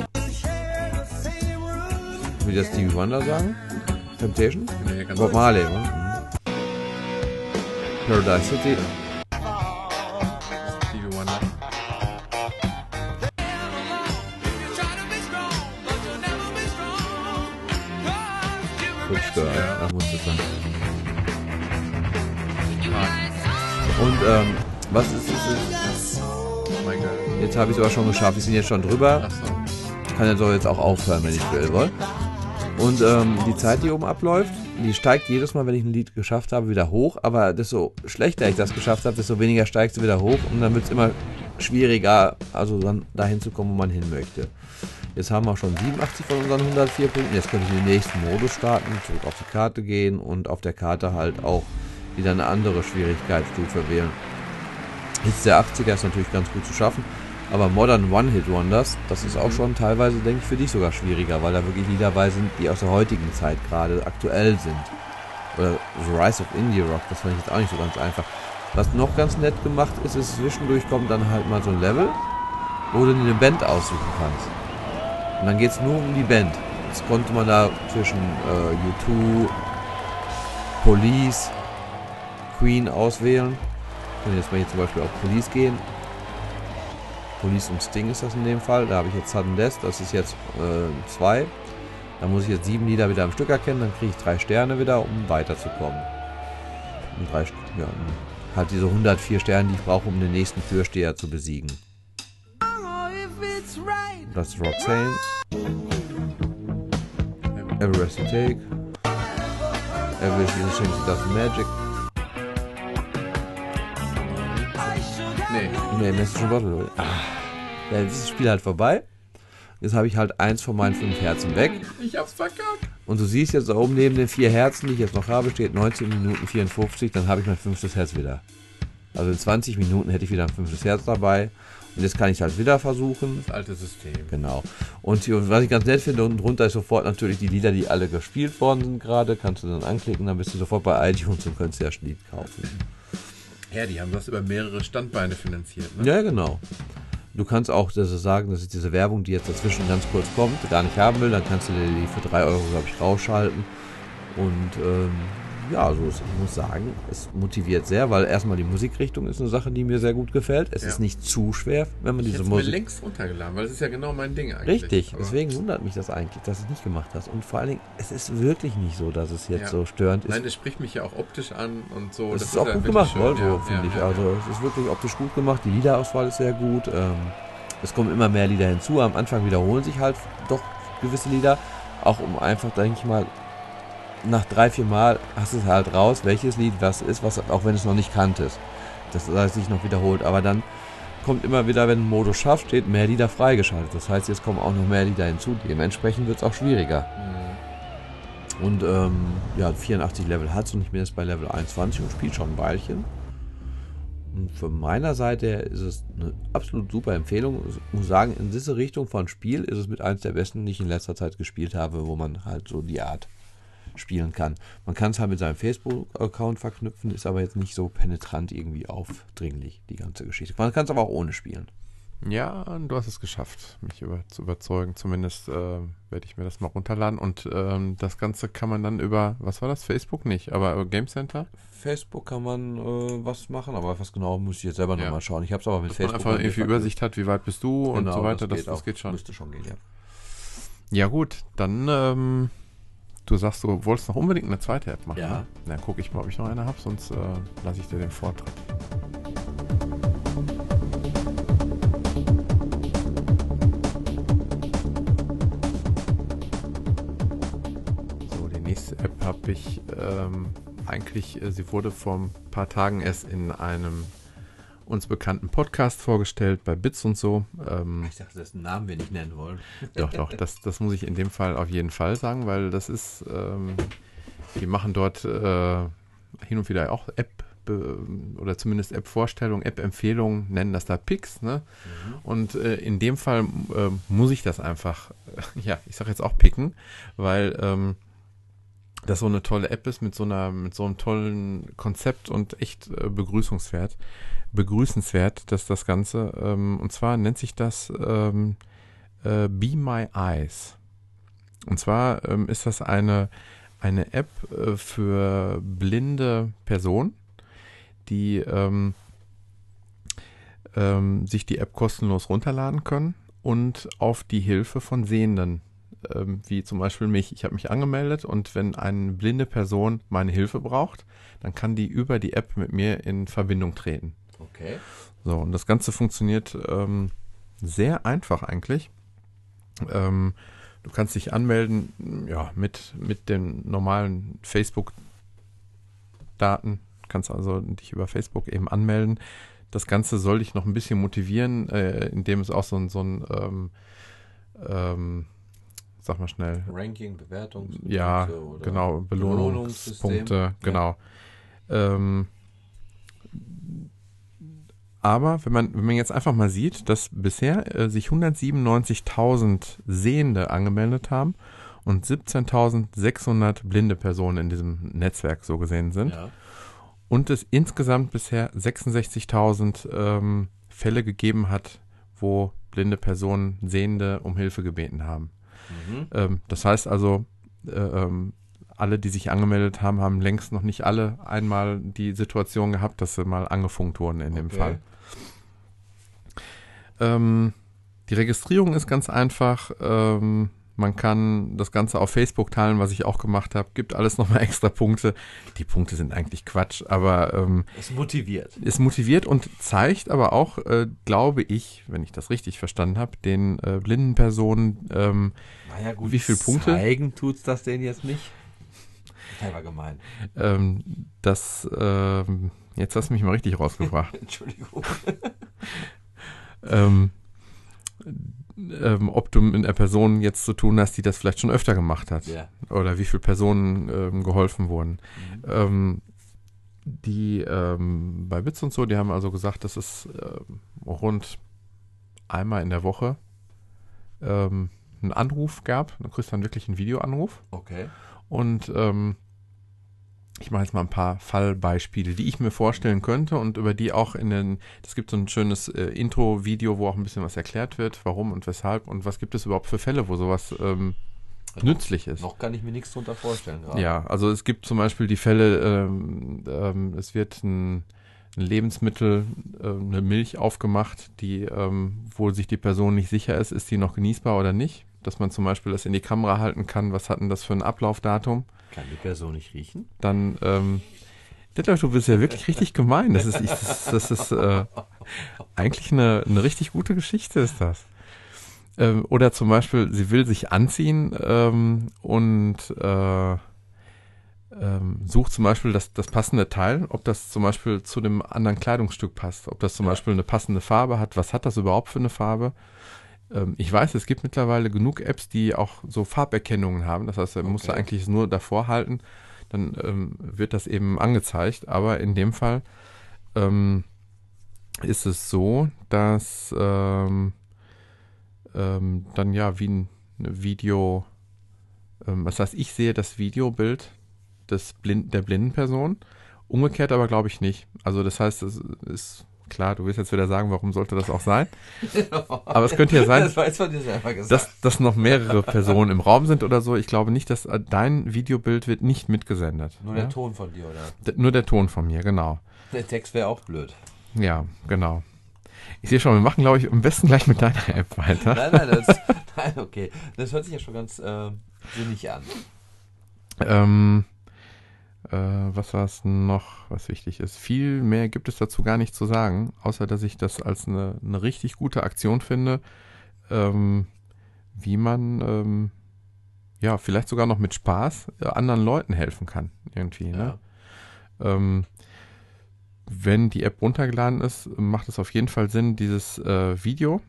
Wie das Stevie Wonder sagen? Temptation? ja ganz Bob Marley, ne? Mhm. Paradise City. Stevie Wonder. Hübsch gehört. Ja. Das muss das sein. Und ähm, was ist. Jetzt habe ich es aber schon geschafft. Wir sind jetzt schon drüber. Achso. kann er doch jetzt auch aufhören, wenn ich will, wohl. Und ähm, die Zeit, die oben abläuft, die steigt jedes Mal, wenn ich ein Lied geschafft habe, wieder hoch. Aber desto schlechter ich das geschafft habe, desto weniger steigt sie wieder hoch. Und dann wird es immer schwieriger, also dann dahin zu kommen, wo man hin möchte. Jetzt haben wir schon 87 von unseren 104 Punkten. Jetzt könnte ich in den nächsten Modus starten, zurück auf die Karte gehen und auf der Karte halt auch wieder eine andere Schwierigkeitsstufe wählen. Jetzt der 80er ist natürlich ganz gut zu schaffen. Aber Modern One-Hit-Wonders, das ist auch schon teilweise, denke ich, für dich sogar schwieriger, weil da wirklich Lieder dabei sind, die aus der heutigen Zeit gerade aktuell sind. Oder The Rise of Indie Rock, das fand ich jetzt auch nicht so ganz einfach. Was noch ganz nett gemacht ist, ist zwischendurch kommt dann halt mal so ein Level, wo du eine Band aussuchen kannst. Und dann geht es nur um die Band. Jetzt konnte man da zwischen äh, U2, Police, Queen auswählen. Ich kann jetzt mal hier zum Beispiel auf Police gehen. Police und Sting ist das in dem Fall. Da habe ich jetzt Sudden Death, das ist jetzt äh, zwei. Da muss ich jetzt sieben Lieder wieder am Stück erkennen, dann kriege ich drei Sterne wieder, um weiterzukommen. Und drei, ja, halt diese 104 Sterne, die ich brauche, um den nächsten Türsteher zu besiegen. Das ist Roxane. Every Rest You Take. Every Change Does Magic. Nee. Nee, Message Bottle. Ah. Ja, dieses Spiel halt vorbei. Jetzt habe ich halt eins von meinen fünf Herzen weg. Ich hab's verkackt. Und du siehst jetzt da oben neben den vier Herzen, die ich jetzt noch habe, steht 19 Minuten 54, dann habe ich mein fünftes Herz wieder. Also in 20 Minuten hätte ich wieder ein fünftes Herz dabei. Und jetzt kann ich es halt wieder versuchen. Das alte System. Genau. Und hier, was ich ganz nett finde, unten drunter ist sofort natürlich die Lieder, die alle gespielt worden sind gerade. Kannst du dann anklicken, dann bist du sofort bei iTunes und kannst dir das Lied kaufen. Ja, die haben das über mehrere Standbeine finanziert. Ne? Ja, genau. Du kannst auch das sagen, das ist diese Werbung, die jetzt dazwischen ganz kurz kommt, gar nicht haben will, dann kannst du dir die für 3 Euro, glaube ich, rausschalten. Und ähm, ja, also ich muss sagen, es motiviert sehr, weil erstmal die Musikrichtung ist eine Sache, die mir sehr gut gefällt. Es Ja. ist nicht zu schwer, wenn man Ich diese hätte mir Musik. längst runtergeladen, weil das ist ja genau mein Ding eigentlich. Richtig, Aber- deswegen wundert mich das eigentlich, dass du es nicht gemacht hast. Und vor allen Dingen, es ist wirklich nicht so, dass es jetzt Ja. so störend ist. Nein, das spricht mich ja auch optisch an und so. Das, ist auch ja gut gemacht, schön, Volvo, ja, finde ich. Also es ist wirklich optisch gut gemacht. Die Liederauswahl ist sehr gut. Ähm, es kommen immer mehr Lieder hinzu. Am Anfang wiederholen sich halt doch gewisse Lieder. Auch um einfach, denke ich mal, nach drei, vier Mal hast du es halt raus, welches Lied was ist, was, auch wenn du es noch nicht kanntest. Das heißt, sich noch wiederholt. Aber dann kommt immer wieder, wenn ein Modus schafft, steht mehr Lieder freigeschaltet. Das heißt, jetzt kommen auch noch mehr Lieder hinzu. Dementsprechend wird es auch schwieriger. Mhm. Und ähm, ja, 84 Level hat und ich bin jetzt bei Level 21 und spiele schon ein Weilchen. Und von meiner Seite her ist es eine absolut super Empfehlung. Ich muss sagen, in diese Richtung von Spiel ist es mit eins der besten, die ich in letzter Zeit gespielt habe, wo man halt so die Art spielen kann. Man kann es halt mit seinem Facebook-Account verknüpfen, ist aber jetzt nicht so penetrant irgendwie aufdringlich, die ganze Geschichte. Man kann es aber auch ohne spielen. Ja, und du hast es geschafft, mich über, zu überzeugen. Zumindest äh, werde ich mir das mal runterladen. Und ähm, das Ganze kann man dann über, was war das? Facebook nicht, aber äh, Game Center? Facebook kann man äh, was machen, aber was genau muss ich jetzt selber Ja. nochmal schauen. Ich habe es aber mit Dass man Facebook. einfach bei mir irgendwie. Übersicht hat, wie weit bist du und Genau, so weiter. Das, geht das auch. geht schon. Müsste schon gehen, ja. Ja, gut, dann, ähm, du sagst, du wolltest noch unbedingt eine zweite App machen. Ja. Ne? Dann gucke ich mal, ob ich noch eine habe, sonst äh, lasse ich dir den Vortritt. So, die nächste App habe ich ähm, eigentlich, äh, sie wurde vor ein paar Tagen erst in einem uns bekannten Podcast vorgestellt, bei Bits und so. Ähm, Ich dachte, dessen Namen wir nicht nennen wollen. doch, doch, das, das muss ich in dem Fall auf jeden Fall sagen, weil das ist, ähm, die machen dort äh, hin und wieder auch App oder zumindest App-Vorstellungen, App-Empfehlungen, nennen das da Picks, ne? Und äh, in dem Fall äh, muss ich das einfach, äh, ja, ich sag jetzt auch picken, weil ähm, das so eine tolle App ist mit so einer, mit so einem tollen Konzept und echt äh, begrüßungswert, begrüßenswert, dass das Ganze, ähm, und zwar nennt sich das ähm, äh, Be My Eyes. Und zwar ähm, ist das eine, eine App äh, für blinde Personen, die ähm, ähm, sich die App kostenlos runterladen können und auf die Hilfe von Sehenden, ähm, wie zum Beispiel mich. Ich habe mich angemeldet und wenn eine blinde Person meine Hilfe braucht, dann kann die über die App mit mir in Verbindung treten. Okay. So, und das Ganze funktioniert ähm, sehr einfach eigentlich. Ähm, du kannst dich anmelden, ja, mit, mit den normalen Facebook-Daten. Kannst also dich über Facebook eben anmelden. Das Ganze soll dich noch ein bisschen motivieren, äh, indem es auch so ein, so ein ähm, ähm, sag mal schnell, Ranking, Bewertung. ja, genau, Belohnungspunkte, genau. Ähm, Aber wenn man, wenn man jetzt einfach mal sieht, dass bisher äh, sich 197.000 Sehende angemeldet haben und 17.600 blinde Personen in diesem Netzwerk so gesehen sind Ja. und es insgesamt bisher 66.000 ähm, Fälle gegeben hat, wo blinde Personen Sehende um Hilfe gebeten haben. Mhm. Ähm, das heißt also, äh, ähm, alle, die sich angemeldet haben, haben längst noch nicht alle einmal die Situation gehabt, dass sie mal angefunkt wurden in dem Okay. Fall. Ähm, die Registrierung ist ganz einfach. Ähm, man kann das Ganze auf Facebook teilen, was ich auch gemacht habe. Gibt alles nochmal extra Punkte. Die Punkte sind eigentlich Quatsch, aber ähm, Es motiviert. ist motiviert und zeigt aber auch, äh, glaube ich, wenn ich das richtig verstanden habe, den äh, blinden Personen ähm, Naja, gut. Wie viel Punkte? Zeigen tut's das denen jetzt nicht? Das war gemein. ähm, dass ähm, jetzt hast du mich mal richtig rausgebracht. Entschuldigung. ähm, ähm, ob du mit einer Person jetzt zu tun hast, die das vielleicht schon öfter gemacht hat. Ja. Oder wie viele Personen ähm, geholfen wurden. Mhm. Ähm, die ähm, bei Witz und so, die haben also gesagt, dass es ähm, rund einmal in der Woche ähm, einen Anruf gab. Du kriegst dann wirklich einen Videoanruf. Okay. Und ähm, ich mache jetzt mal ein paar Fallbeispiele, die ich mir vorstellen könnte und über die auch in den, es gibt so ein schönes äh, Intro-Video, wo auch ein bisschen was erklärt wird, warum und weshalb und was gibt es überhaupt für Fälle, wo sowas ähm, nützlich ist. Noch kann ich mir nichts drunter vorstellen gerade. Ja, also es gibt zum Beispiel die Fälle, ähm, ähm, es wird ein, ein Lebensmittel, äh, eine Milch aufgemacht, die, ähm, wo sich die Person nicht sicher ist, ist die noch genießbar oder nicht. Dass man zum Beispiel das in die Kamera halten kann, was hat denn das für ein Ablaufdatum? Kann die Person nicht riechen? Dann, ähm, Detlef, du bist ja wirklich richtig gemein. Das ist, ich, das, das ist äh, eigentlich eine, eine richtig gute Geschichte, ist das. Ähm, oder zum Beispiel, sie will sich anziehen ähm, und äh, ähm, sucht zum Beispiel das, das passende Teil, ob das zum Beispiel zu dem anderen Kleidungsstück passt, ob das zum. Beispiel eine passende Farbe hat, was hat das überhaupt für eine Farbe. Ähm, ich weiß, es gibt mittlerweile genug Apps, die auch so Farberkennungen haben. Das heißt, er muss da Okay. eigentlich nur davor halten, dann ähm, wird das eben angezeigt. Aber in dem Fall ähm, ist es so, dass ähm, ähm, dann ja wie ein Video, ähm, das heißt, ich sehe das Videobild des Blind, der blinden Person. Umgekehrt aber glaube ich nicht. Also das heißt, es ist klar, du wirst jetzt wieder sagen, warum sollte das auch sein? Aber es könnte ja sein, Das dass, dass noch mehrere Personen im Raum sind oder so. Ich glaube nicht, dass äh, dein Videobild wird nicht mitgesendet. Nur ja? der Ton von dir, oder? D- Nur der Ton von mir, genau. Der Text wäre auch blöd. Ja, genau. Ich sehe schon, wir machen, glaube ich, am besten gleich mit deiner App weiter. Nein, nein, das, nein, okay. Das hört sich ja schon ganz äh, sinnig an. Ähm, äh, was war es noch, was wichtig ist? Viel mehr gibt es dazu gar nicht zu sagen, außer dass ich das als eine, eine richtig gute Aktion finde, ähm, wie man ähm, ja vielleicht sogar noch mit Spaß äh, anderen Leuten helfen kann, irgendwie. Ne? Ähm, wenn die App runtergeladen ist, macht es auf jeden Fall Sinn, dieses äh, Video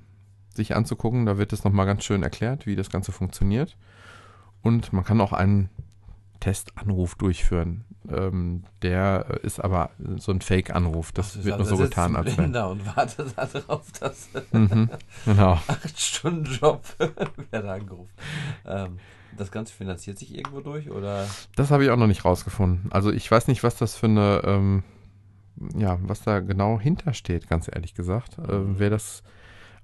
sich anzugucken. Da wird es nochmal ganz schön erklärt, wie das Ganze funktioniert. Und man kann auch einen Testanruf durchführen. Ähm, der ist aber so ein Fake-Anruf. Das Ach, wird nur da so getan, als wenn. Blinder und wartet darauf, dass Mhm, genau. 8-Stunden-Job wird angerufen. Ähm, das Ganze finanziert sich irgendwo durch oder? Das habe ich auch noch nicht rausgefunden. Also ich weiß nicht, was das für eine, ähm, ja, was da genau hintersteht, ganz ehrlich gesagt. Ähm, wer das,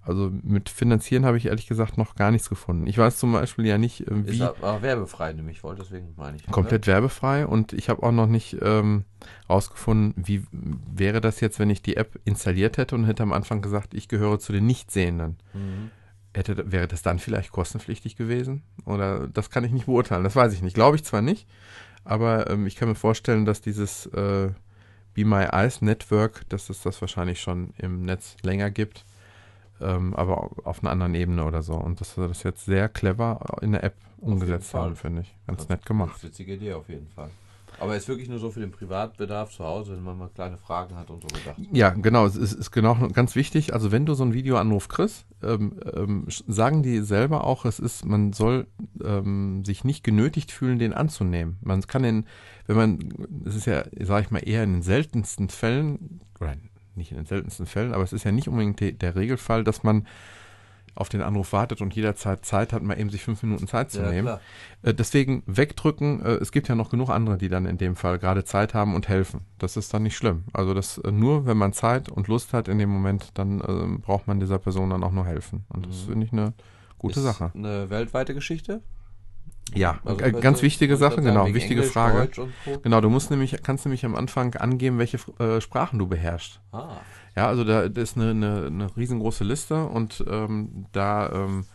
also mit Finanzieren habe ich ehrlich gesagt noch gar nichts gefunden. Ich weiß zum Beispiel ja nicht, Ist wie aber werbefrei, nämlich wollte, deswegen meine ich. komplett werbefrei und ich habe auch noch nicht ähm, rausgefunden, wie wäre das jetzt, wenn ich die App installiert hätte und hätte am Anfang gesagt, ich gehöre zu den Nichtsehenden. Oder? Mhm. Hätte, wäre das dann vielleicht kostenpflichtig gewesen? Oder das kann ich nicht beurteilen, das weiß ich nicht. Glaube ich zwar nicht, aber ähm, ich kann mir vorstellen, dass dieses äh, Be My Eyes Network, dass es das wahrscheinlich schon im Netz länger gibt, ähm, aber au- auf einer anderen Ebene oder so. Und dass wir das jetzt sehr clever in der App umgesetzt haben, finde ich. Ganz Das- nett gemacht. Witzige Idee auf jeden Fall. Aber ist wirklich nur so für den Privatbedarf zu Hause, wenn man mal kleine Fragen hat und so gedacht. Ja, genau, es ist, ist genau ganz wichtig. Also wenn du so einen Videoanruf kriegst, ähm, ähm, sagen die selber auch, es ist, man soll ähm, sich nicht genötigt fühlen, den anzunehmen. Man kann den, wenn man, es ist ja, sage ich mal, eher in den seltensten Fällen oder nicht in den seltensten Fällen, aber es ist ja nicht unbedingt de, der Regelfall, dass man auf den Anruf wartet und jederzeit Zeit hat, mal eben sich fünf Minuten Zeit zu Ja, nehmen. Äh, deswegen wegdrücken. Äh, es gibt ja noch genug andere, die dann in dem Fall gerade Zeit haben und helfen. Das ist dann nicht schlimm. Also das äh, nur, wenn man Zeit und Lust hat in dem Moment, dann äh, braucht man dieser Person dann auch nur helfen. Und das finde ich eine gute Ist Sache. Eine weltweite Geschichte? Ja, Also, äh, ganz wichtige Sache, genau, wichtige Englisch, Frage. Co. Genau, du musst nämlich, kannst nämlich am Anfang angeben, welche äh, Sprachen du beherrschst. Ah, Ja, also da das ist eine, eine, eine riesengroße Liste und ähm, da ähm,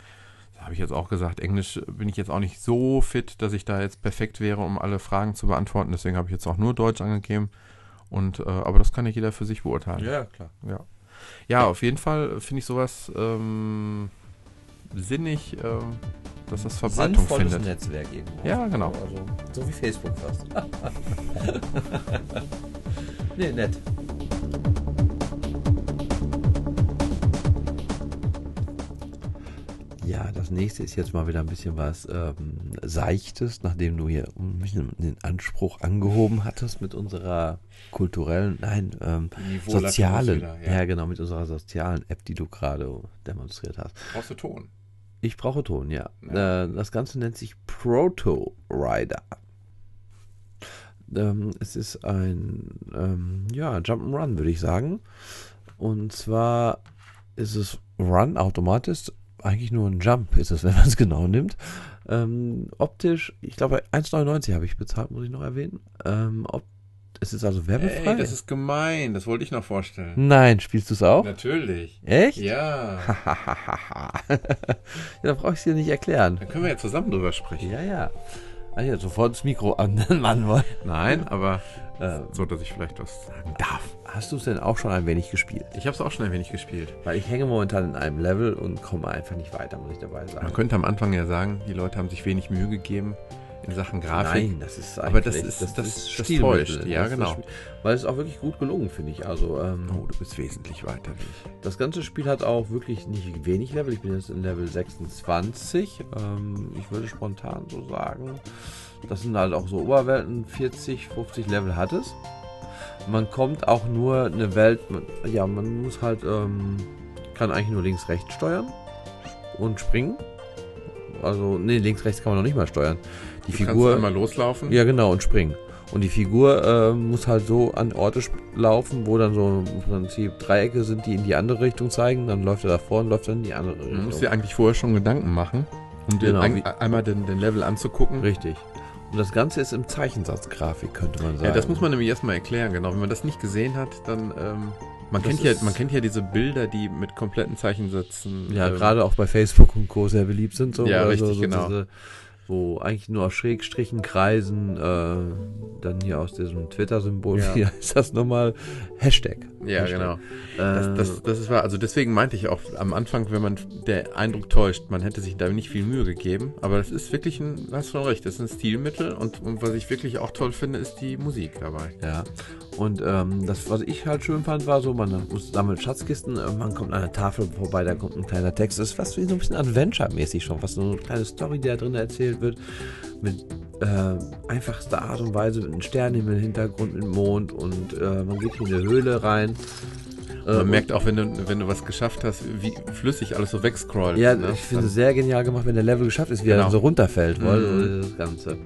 habe ich jetzt auch gesagt, Englisch bin ich jetzt auch nicht so fit, dass ich da jetzt perfekt wäre, um alle Fragen zu beantworten. Deswegen habe ich jetzt auch nur Deutsch angegeben. Und äh, aber das kann ja jeder für sich beurteilen. ja, klar. Ja, ja auf jeden Fall finde ich sowas ähm, sinnig, ähm, dass das Verbreitung Sinnvolles findet. Netzwerk irgendwo. Ja, genau. Also, so wie Facebook fast. nee, nett. Ja, das nächste ist jetzt mal wieder ein bisschen was ähm, Seichtes, nachdem du hier ein bisschen den Anspruch angehoben hattest mit unserer kulturellen, nein, ähm, sozialen, wieder, ja. ja. genau, mit unserer sozialen App, die du gerade demonstriert hast. Brauchst du Ton? Ich brauche Ton, ja. Ja. Äh, das Ganze nennt sich Proto Rider. Ähm, es ist ein ähm, ja, Jump'n'Run, würde ich sagen. Und zwar ist es Run automatisch, eigentlich nur ein Jump ist es, wenn man es genau nimmt. Ähm, optisch, ich glaube 1,99 habe ich bezahlt, muss ich noch erwähnen. Ähm, ob, es ist also werbefrei. Ey, das ist gemein. Das wollte ich noch vorstellen. Nein, spielst du es auch? Natürlich. Echt? Ja. ja, dann brauche ich es dir nicht erklären. Dann können wir ja zusammen drüber sprechen. Ja, ja. Ah, ja, sofort das Mikro an den Mann wollen. Nein, aber Äh, so, dass ich vielleicht was sagen darf. hast du es denn auch schon ein wenig gespielt? Ich habe es auch schon ein wenig gespielt. Weil ich hänge momentan in einem Level und komme einfach nicht weiter, muss ich dabei sagen. Man könnte am Anfang ja sagen, die Leute haben sich wenig Mühe gegeben in Sachen Grafik. Nein, das ist Aber das eigentlich- ist- das- das Stilmittel. täuscht. Ja, Das ist genau. Spiel- Weil es ist auch wirklich gut gelungen, finde ich. Also ähm, Oh, du bist wesentlich weiter das ganze Spiel hat auch wirklich nicht wenig Level. Ich bin jetzt in Level 26. Ähm, ich würde spontan so sagen, das sind halt auch so Oberwelten. 40, 50 Level hat es. Man kommt auch nur eine Welt. Ja, man muss halt ähm, kann eigentlich nur links, rechts steuern und springen. Also nee, links, rechts kann man noch nicht mal steuern. Die Du Figur kannst einmal loslaufen. ja, genau, und springen. Und die Figur äh, muss halt so an Orte laufen, wo dann so im Prinzip Dreiecke sind, die in die andere Richtung zeigen. Dann läuft er davor und läuft dann in die andere Du Richtung. musst dir eigentlich vorher schon Gedanken machen, um dir Genau, ein, einmal den, den Level anzugucken. Richtig. Und das Ganze ist im Zeichensatzgrafik, könnte man sagen. Ja, das muss man nämlich erstmal erklären, genau. Wenn man das nicht gesehen hat, dann ähm, man Das kennt ja, man kennt ja diese Bilder, die mit kompletten Zeichensätzen. Ja, ähm, gerade auch bei Facebook und Co. sehr beliebt sind. So, Ja, richtig, so, so genau. Diese, wo eigentlich nur aus Schrägstrichen, Kreisen, äh, dann hier aus diesem Twitter-Symbol, Ja. wie heißt das nochmal? Hashtag. Ja, Hashtag. genau. Äh, Das, das, das ist wahr. Also deswegen meinte ich auch am Anfang, wenn man der Eindruck täuscht, man hätte sich da nicht viel Mühe gegeben. Aber das ist wirklich ein, du hast schon recht, das ist ein Stilmittel und, und was ich wirklich auch toll finde, ist die Musik dabei. Ja, und ähm, das, was ich halt schön fand, war so, man muss sammelt Schatzkisten, äh, man kommt an einer Tafel vorbei, da kommt ein kleiner Text. Das ist fast wie so ein bisschen Adventure-mäßig schon, fast so eine kleine Story, die da drin erzählt wird, mit äh, einfachster Art und Weise, mit einem Sternenhimmel im Hintergrund, mit Mond und äh, man geht hier in eine Höhle rein. Äh, Man und- merkt auch, wenn du, wenn du was geschafft hast, wie flüssig alles so wegscrollt. Ja, ne? ich finde es sehr genial gemacht, wenn der Level geschafft ist, wie er Genau. dann so runterfällt, weil Mhm. das Ganze.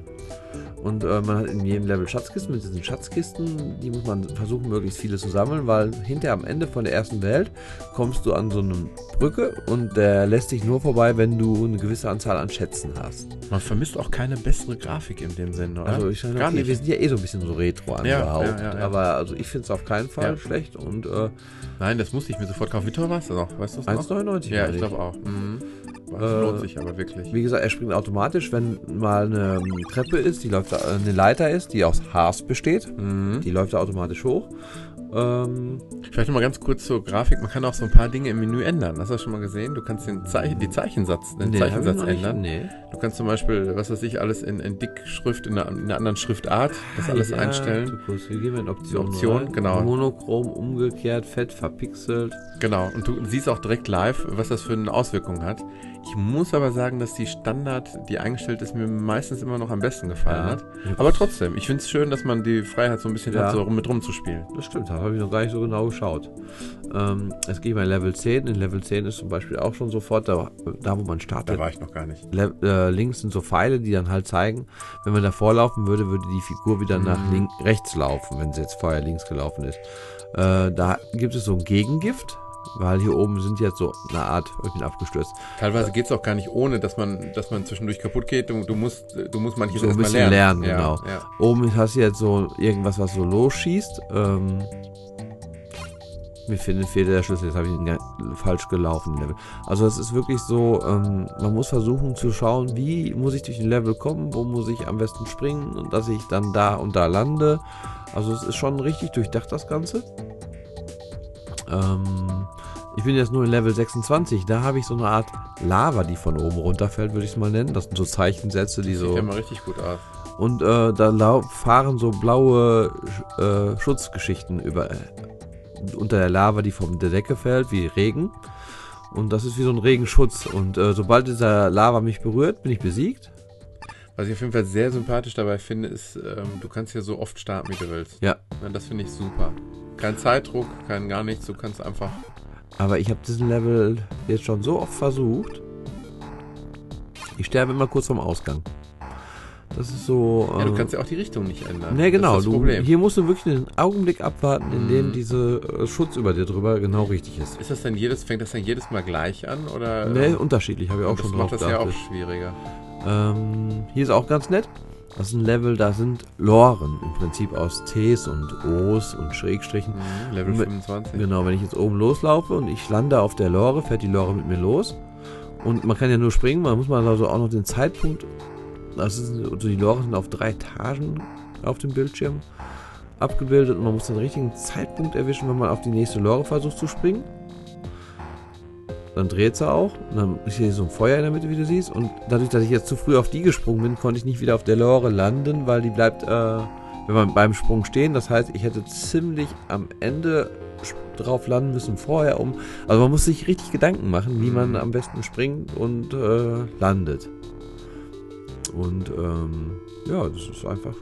Und äh, man hat in jedem Level Schatzkisten. Mit diesen Schatzkisten, die muss man versuchen, möglichst viele zu sammeln, weil hinter am Ende von der ersten Welt kommst du an so eine Brücke und der lässt dich nur vorbei, wenn du eine gewisse Anzahl an Schätzen hast. Man vermisst auch keine bessere Grafik in dem Sinne, oder? Also ich sage, Gar okay, nicht. wir sind ja eh so ein bisschen so retro angehaucht. ja, ja, ja. Aber also ich finde es auf keinen Fall schlecht und äh, Nein, das musste ich mir sofort kaufen. Wie teuer war es noch? Weißt du es noch? 1,99 Ja, ich glaube auch. Mhm. Das lohnt sich aber wirklich. Wie gesagt, er springt automatisch, wenn mal eine ähm, Treppe ist, die läuft, äh, eine Leiter ist, die aus Haars besteht. Mhm. Die läuft er automatisch hoch. Ähm, Vielleicht noch mal ganz kurz zur Grafik. Man kann auch so ein paar Dinge im Menü ändern. Hast du das schon mal gesehen? Du kannst den Zeichen, die Zeichensatz, den nee, Zeichensatz nicht- ändern. Nee. Du kannst zum Beispiel, was weiß ich, alles in, in Dickschrift, in einer, in einer anderen Schriftart, das alles Ah, ja, einstellen. kurz. Wir gehen in Optionen. Option, rein. genau. Monochrom, umgekehrt, fett, verpixelt. Genau. Und du siehst auch direkt live, was das für eine Auswirkung hat. Ich muss aber sagen, dass die Standard, die eingestellt ist, mir meistens immer noch am besten gefallen Ja. hat. Aber trotzdem, ich finde es schön, dass man die Freiheit so ein bisschen Ja. hat, so mit rumzuspielen. Das stimmt, da habe ich noch gar nicht so genau geschaut. Ähm, es geht bei Level 10. In Level 10 ist zum Beispiel auch schon sofort da, da wo man Da startet. war ich noch gar nicht. Le äh, links sind so Pfeile, die dann halt zeigen, wenn man davor laufen würde, würde die Figur wieder nach Mhm. link rechts laufen, wenn sie jetzt vorher links gelaufen ist. Äh, da gibt es so ein Gegengift, weil hier oben sind jetzt so eine Art, ich bin abgestürzt, Teilweise geht es auch gar nicht ohne, dass man, dass man zwischendurch kaputt geht. Du, du musst, du musst manches so ein bisschen lernen, lernen. genau. Ja. Oben hast du jetzt so irgendwas, was so losschießt. Ähm, mir fehlt, fehlt der Schlüssel, jetzt habe ich ihn falsch gelaufen. Level. Also es ist wirklich so, ähm, man muss versuchen zu schauen, wie muss ich durch den Level kommen, wo muss ich am besten springen und dass ich dann da und da lande. Also es ist schon richtig durchdacht, das Ganze. Ähm, ich bin jetzt nur in Level 26, da habe ich so eine Art Lava, die von oben runterfällt, würde ich es mal nennen. Das sind so Zeichensätze, die Sieht so... ja mal richtig gut aus. Und äh, da fahren so blaue äh, Schutzgeschichten über äh, unter der Lava, die von der Decke fällt, wie Regen. Und das ist wie so ein Regenschutz. Und äh, sobald dieser Lava mich berührt, bin ich besiegt. Was ich auf jeden Fall sehr sympathisch dabei finde, ist, ähm, du kannst ja so oft starten, wie du willst. Ja. Ja, das finde ich super. Kein Zeitdruck, kein gar nichts. Du kannst einfach. Aber ich habe diesen Level jetzt schon so oft versucht. Ich sterbe immer kurz vorm Ausgang. Das ist so. Ja, du äh, kannst ja auch die Richtung nicht ändern. Nee, genau. Das das du, Problem. hier musst du wirklich einen Augenblick abwarten, in dem Mhm. diese äh, Schutz über dir drüber genau richtig ist. Ist das denn jedes, fängt das dann jedes Mal gleich an? Oder, Nee, ähm, unterschiedlich, habe ich auch das schon drauf macht das ja auch schwieriger. Ähm, hier ist auch ganz nett. Das ist ein Level, da sind Loren im Prinzip aus Ts und Os und Schrägstrichen. Mhm, Level Mit- 25. Genau, wenn ich jetzt oben loslaufe und ich lande auf der Lore, fährt die Lore mit mir los. Und man kann ja nur springen, man muss mal also auch noch den Zeitpunkt. Das ist, also die Lore sind auf drei Etagen auf dem Bildschirm abgebildet und man muss den richtigen Zeitpunkt erwischen, wenn man auf die nächste Lore versucht zu springen. Dann dreht sie auch. Und dann ist hier so ein Feuer in der Mitte, wie du siehst. Und dadurch, dass ich jetzt zu früh auf die gesprungen bin, konnte ich nicht wieder auf der Lore landen, weil die bleibt, äh, wenn man beim Sprung stehen. Das heißt, ich hätte ziemlich am Ende drauf landen müssen vorher um. Also man muss sich richtig Gedanken machen, wie man Mhm. am besten springt und äh, landet. Und ähm, ja, das ist einfach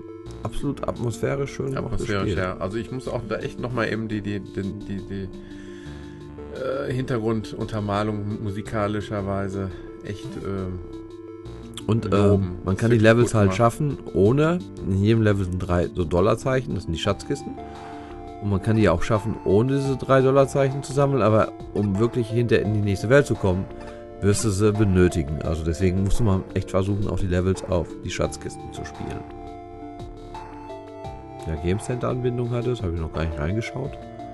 absolut atmosphärisch schön Atmosphärisch, ja. Also ich muss auch da echt nochmal eben die, die, die, die, die äh, Hintergrunduntermalung musikalischerweise echt ähm, Und ähm, man kann die Levels halt gemacht. schaffen, ohne. In jedem Level sind drei so Dollarzeichen, das sind die Schatzkisten. Und man kann die auch schaffen, ohne diese drei Dollarzeichen zu sammeln, aber um wirklich hinter in die nächste Welt zu kommen, wirst du sie benötigen. Also deswegen musst du mal echt versuchen, auch die Levels auf die Schatzkisten zu spielen. Ja, Game Center Anbindung hatte, das habe ich noch gar nicht reingeschaut.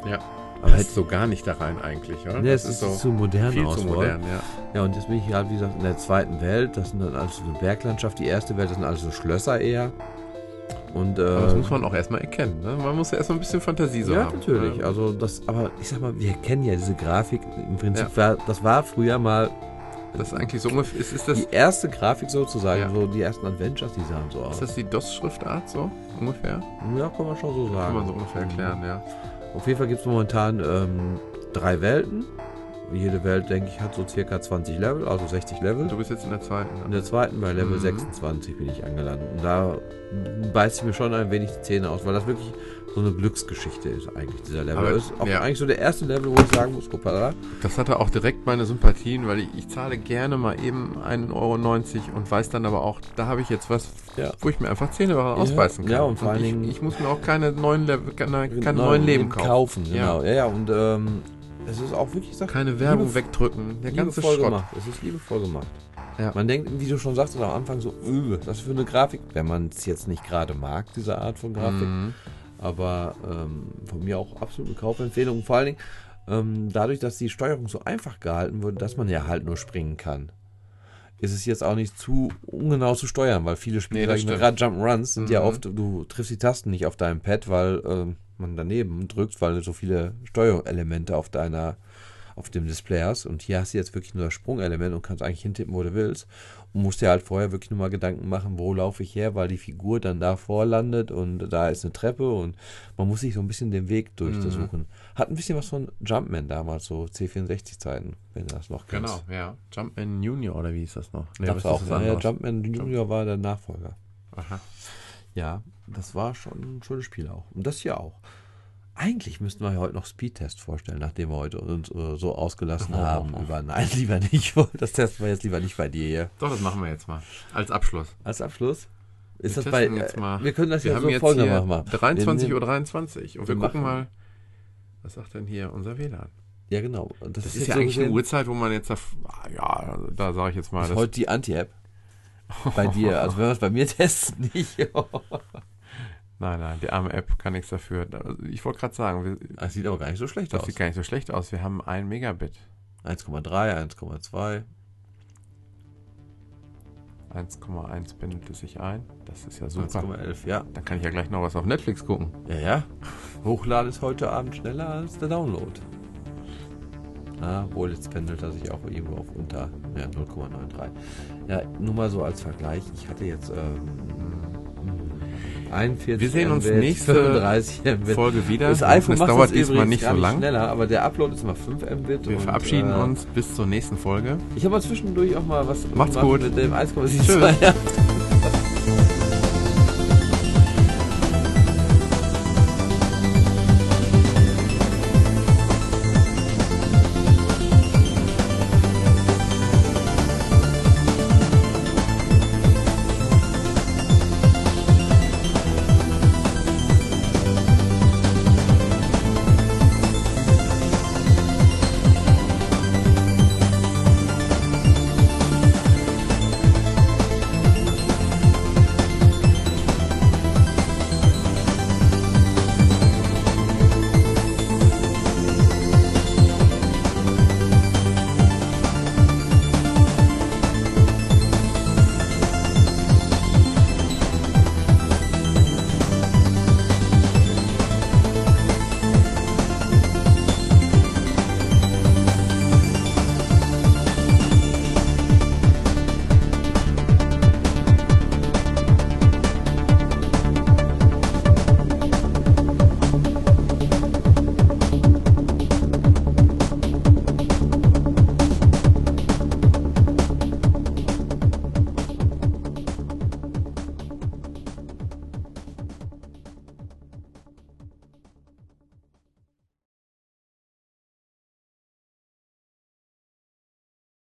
Ja. Aber hätte, so gar nicht da rein eigentlich, oder? nee, es ist, zu modern viel aus. zu modern, ja. Ja, und jetzt bin ich halt, wie gesagt, in der zweiten Welt. Das sind dann alles so eine Berglandschaft. Die erste Welt, das sind alles so Schlösser eher. Und, äh, Aber das muss man auch erstmal erkennen. Ne? Man muss ja erstmal ein bisschen Fantasie so ja, haben. natürlich. Ja. Also das, aber ich sag mal, wir kennen ja diese Grafik. Im Prinzip war, das war früher mal Das ist eigentlich so ungefähr. Ist, ist, das, die erste Grafik sozusagen. Ja. So die ersten Adventures, die sahen so aus. ist das die DOS-Schriftart so ungefähr? ja, kann man schon so sagen. Kann man so ungefähr erklären, ja. Auf jeden Fall gibt es momentan ähm, drei Welten. Jede Welt, denke ich, hat so circa 20 Level, also 60 Level. Du bist jetzt in der zweiten. In Ne? der zweiten, bei Level Mhm. 26 bin ich angelandet. Und da beißt ich mir schon ein wenig die Zähne aus, weil das wirklich so eine Glücksgeschichte ist eigentlich, dieser Level. Aber, ist auch ja. eigentlich so der erste Level, wo ich sagen muss, hoppala. Das hatte auch direkt meine Sympathien, weil ich, ich zahle gerne mal eben 1,90 Euro und weiß dann aber auch, da habe ich jetzt was, Ja. wo ich mir einfach Zähne ausbeißen kann. ja, und vor allen ich, Dingen- ich muss mir auch keine neuen, Level, keine, keine Neu- neuen Leben kaufen. kaufen. Genau, ja, ja und ähm, es ist auch wirklich, sag, Keine Werbung Liebe- wegdrücken. Der ganze Schrott. gemacht. Es ist liebevoll gemacht. Ja. Man denkt, wie du schon sagst, am Anfang so, öh, das ist für eine Grafik, wenn man es jetzt nicht gerade mag, diese Art von Grafik. Mhm. Aber ähm, von mir auch absolute Kaufempfehlung. Vor allen Dingen, ähm, dadurch, dass die Steuerung so einfach gehalten wurde, dass man ja halt nur springen kann, ist es jetzt auch nicht zu ungenau zu steuern, weil viele Spiele, Nee, gerade Jump'n'Runs, sind ja Mhm. oft, du triffst die Tasten nicht auf deinem Pad, weil ähm, man daneben drückt, weil du so viele Steuerelemente auf deiner auf dem Display hast. Und hier hast du jetzt wirklich nur das Sprungelement und kannst eigentlich hintippen, wo du willst. Und musst dir halt vorher wirklich nur mal Gedanken machen, wo laufe ich her, weil die Figur dann da vorlandet und da ist eine Treppe und man muss sich so ein bisschen den Weg durchsuchen. Mhm. Hat ein bisschen was von Jumpman damals, so C64-Zeiten, wenn du das noch kennst. Genau, ja. Jumpman Junior oder wie ist das noch? Nee, das auch. Ja, Jumpman Junior war der Nachfolger. Aha. Ja, das war schon ein schönes Spiel auch. Und das hier auch. Eigentlich müssten wir heute noch Speedtest vorstellen, nachdem wir heute uns uh, so ausgelassen oh, haben oh. über Nein, lieber nicht. Das testen wir jetzt lieber nicht bei dir hier. Doch, das machen wir jetzt mal. Als Abschluss. Als Abschluss? Ist wir das bei. Jetzt mal. Wir können das wir ja so folgendermaßen machen. 23.23 Uhr 23 und wir, wir gucken mal, was sagt denn hier unser WLAN? Ja, genau. Das, das ist, ist ja so eigentlich eine Uhrzeit, wo man jetzt, ja, da sage ich jetzt mal. Das ist heute die Anti-App. Bei dir. Also wenn wir es bei mir testen, nicht. nein, nein, die arme App kann nichts dafür. Ich wollte gerade sagen, wir, das sieht aber gar nicht so schlecht das aus. Das sieht gar nicht so schlecht aus. Wir haben ein Megabit. 1,3, 1,2. 1,1 bindet es sich ein. Das ist ja super. 1,11, ja. Dann kann ich ja gleich noch was auf Netflix gucken. Ja, ja. Hochladen ist heute Abend schneller als der Download. Na, wohl, jetzt pendelt er sich auch irgendwo auf unter ja, 0,93. Ja, nur mal so als Vergleich. Ich hatte jetzt ähm, 41 Wir sehen uns nächste 35 Mbit. Folge wieder. Das iPhone das dauert diesmal nicht so lang. schneller, aber der Upload ist immer 5 Mbit. Wir und, verabschieden äh, uns bis zur nächsten Folge. Ich habe mal zwischendurch auch mal was Macht's gut. mit dem 1,72.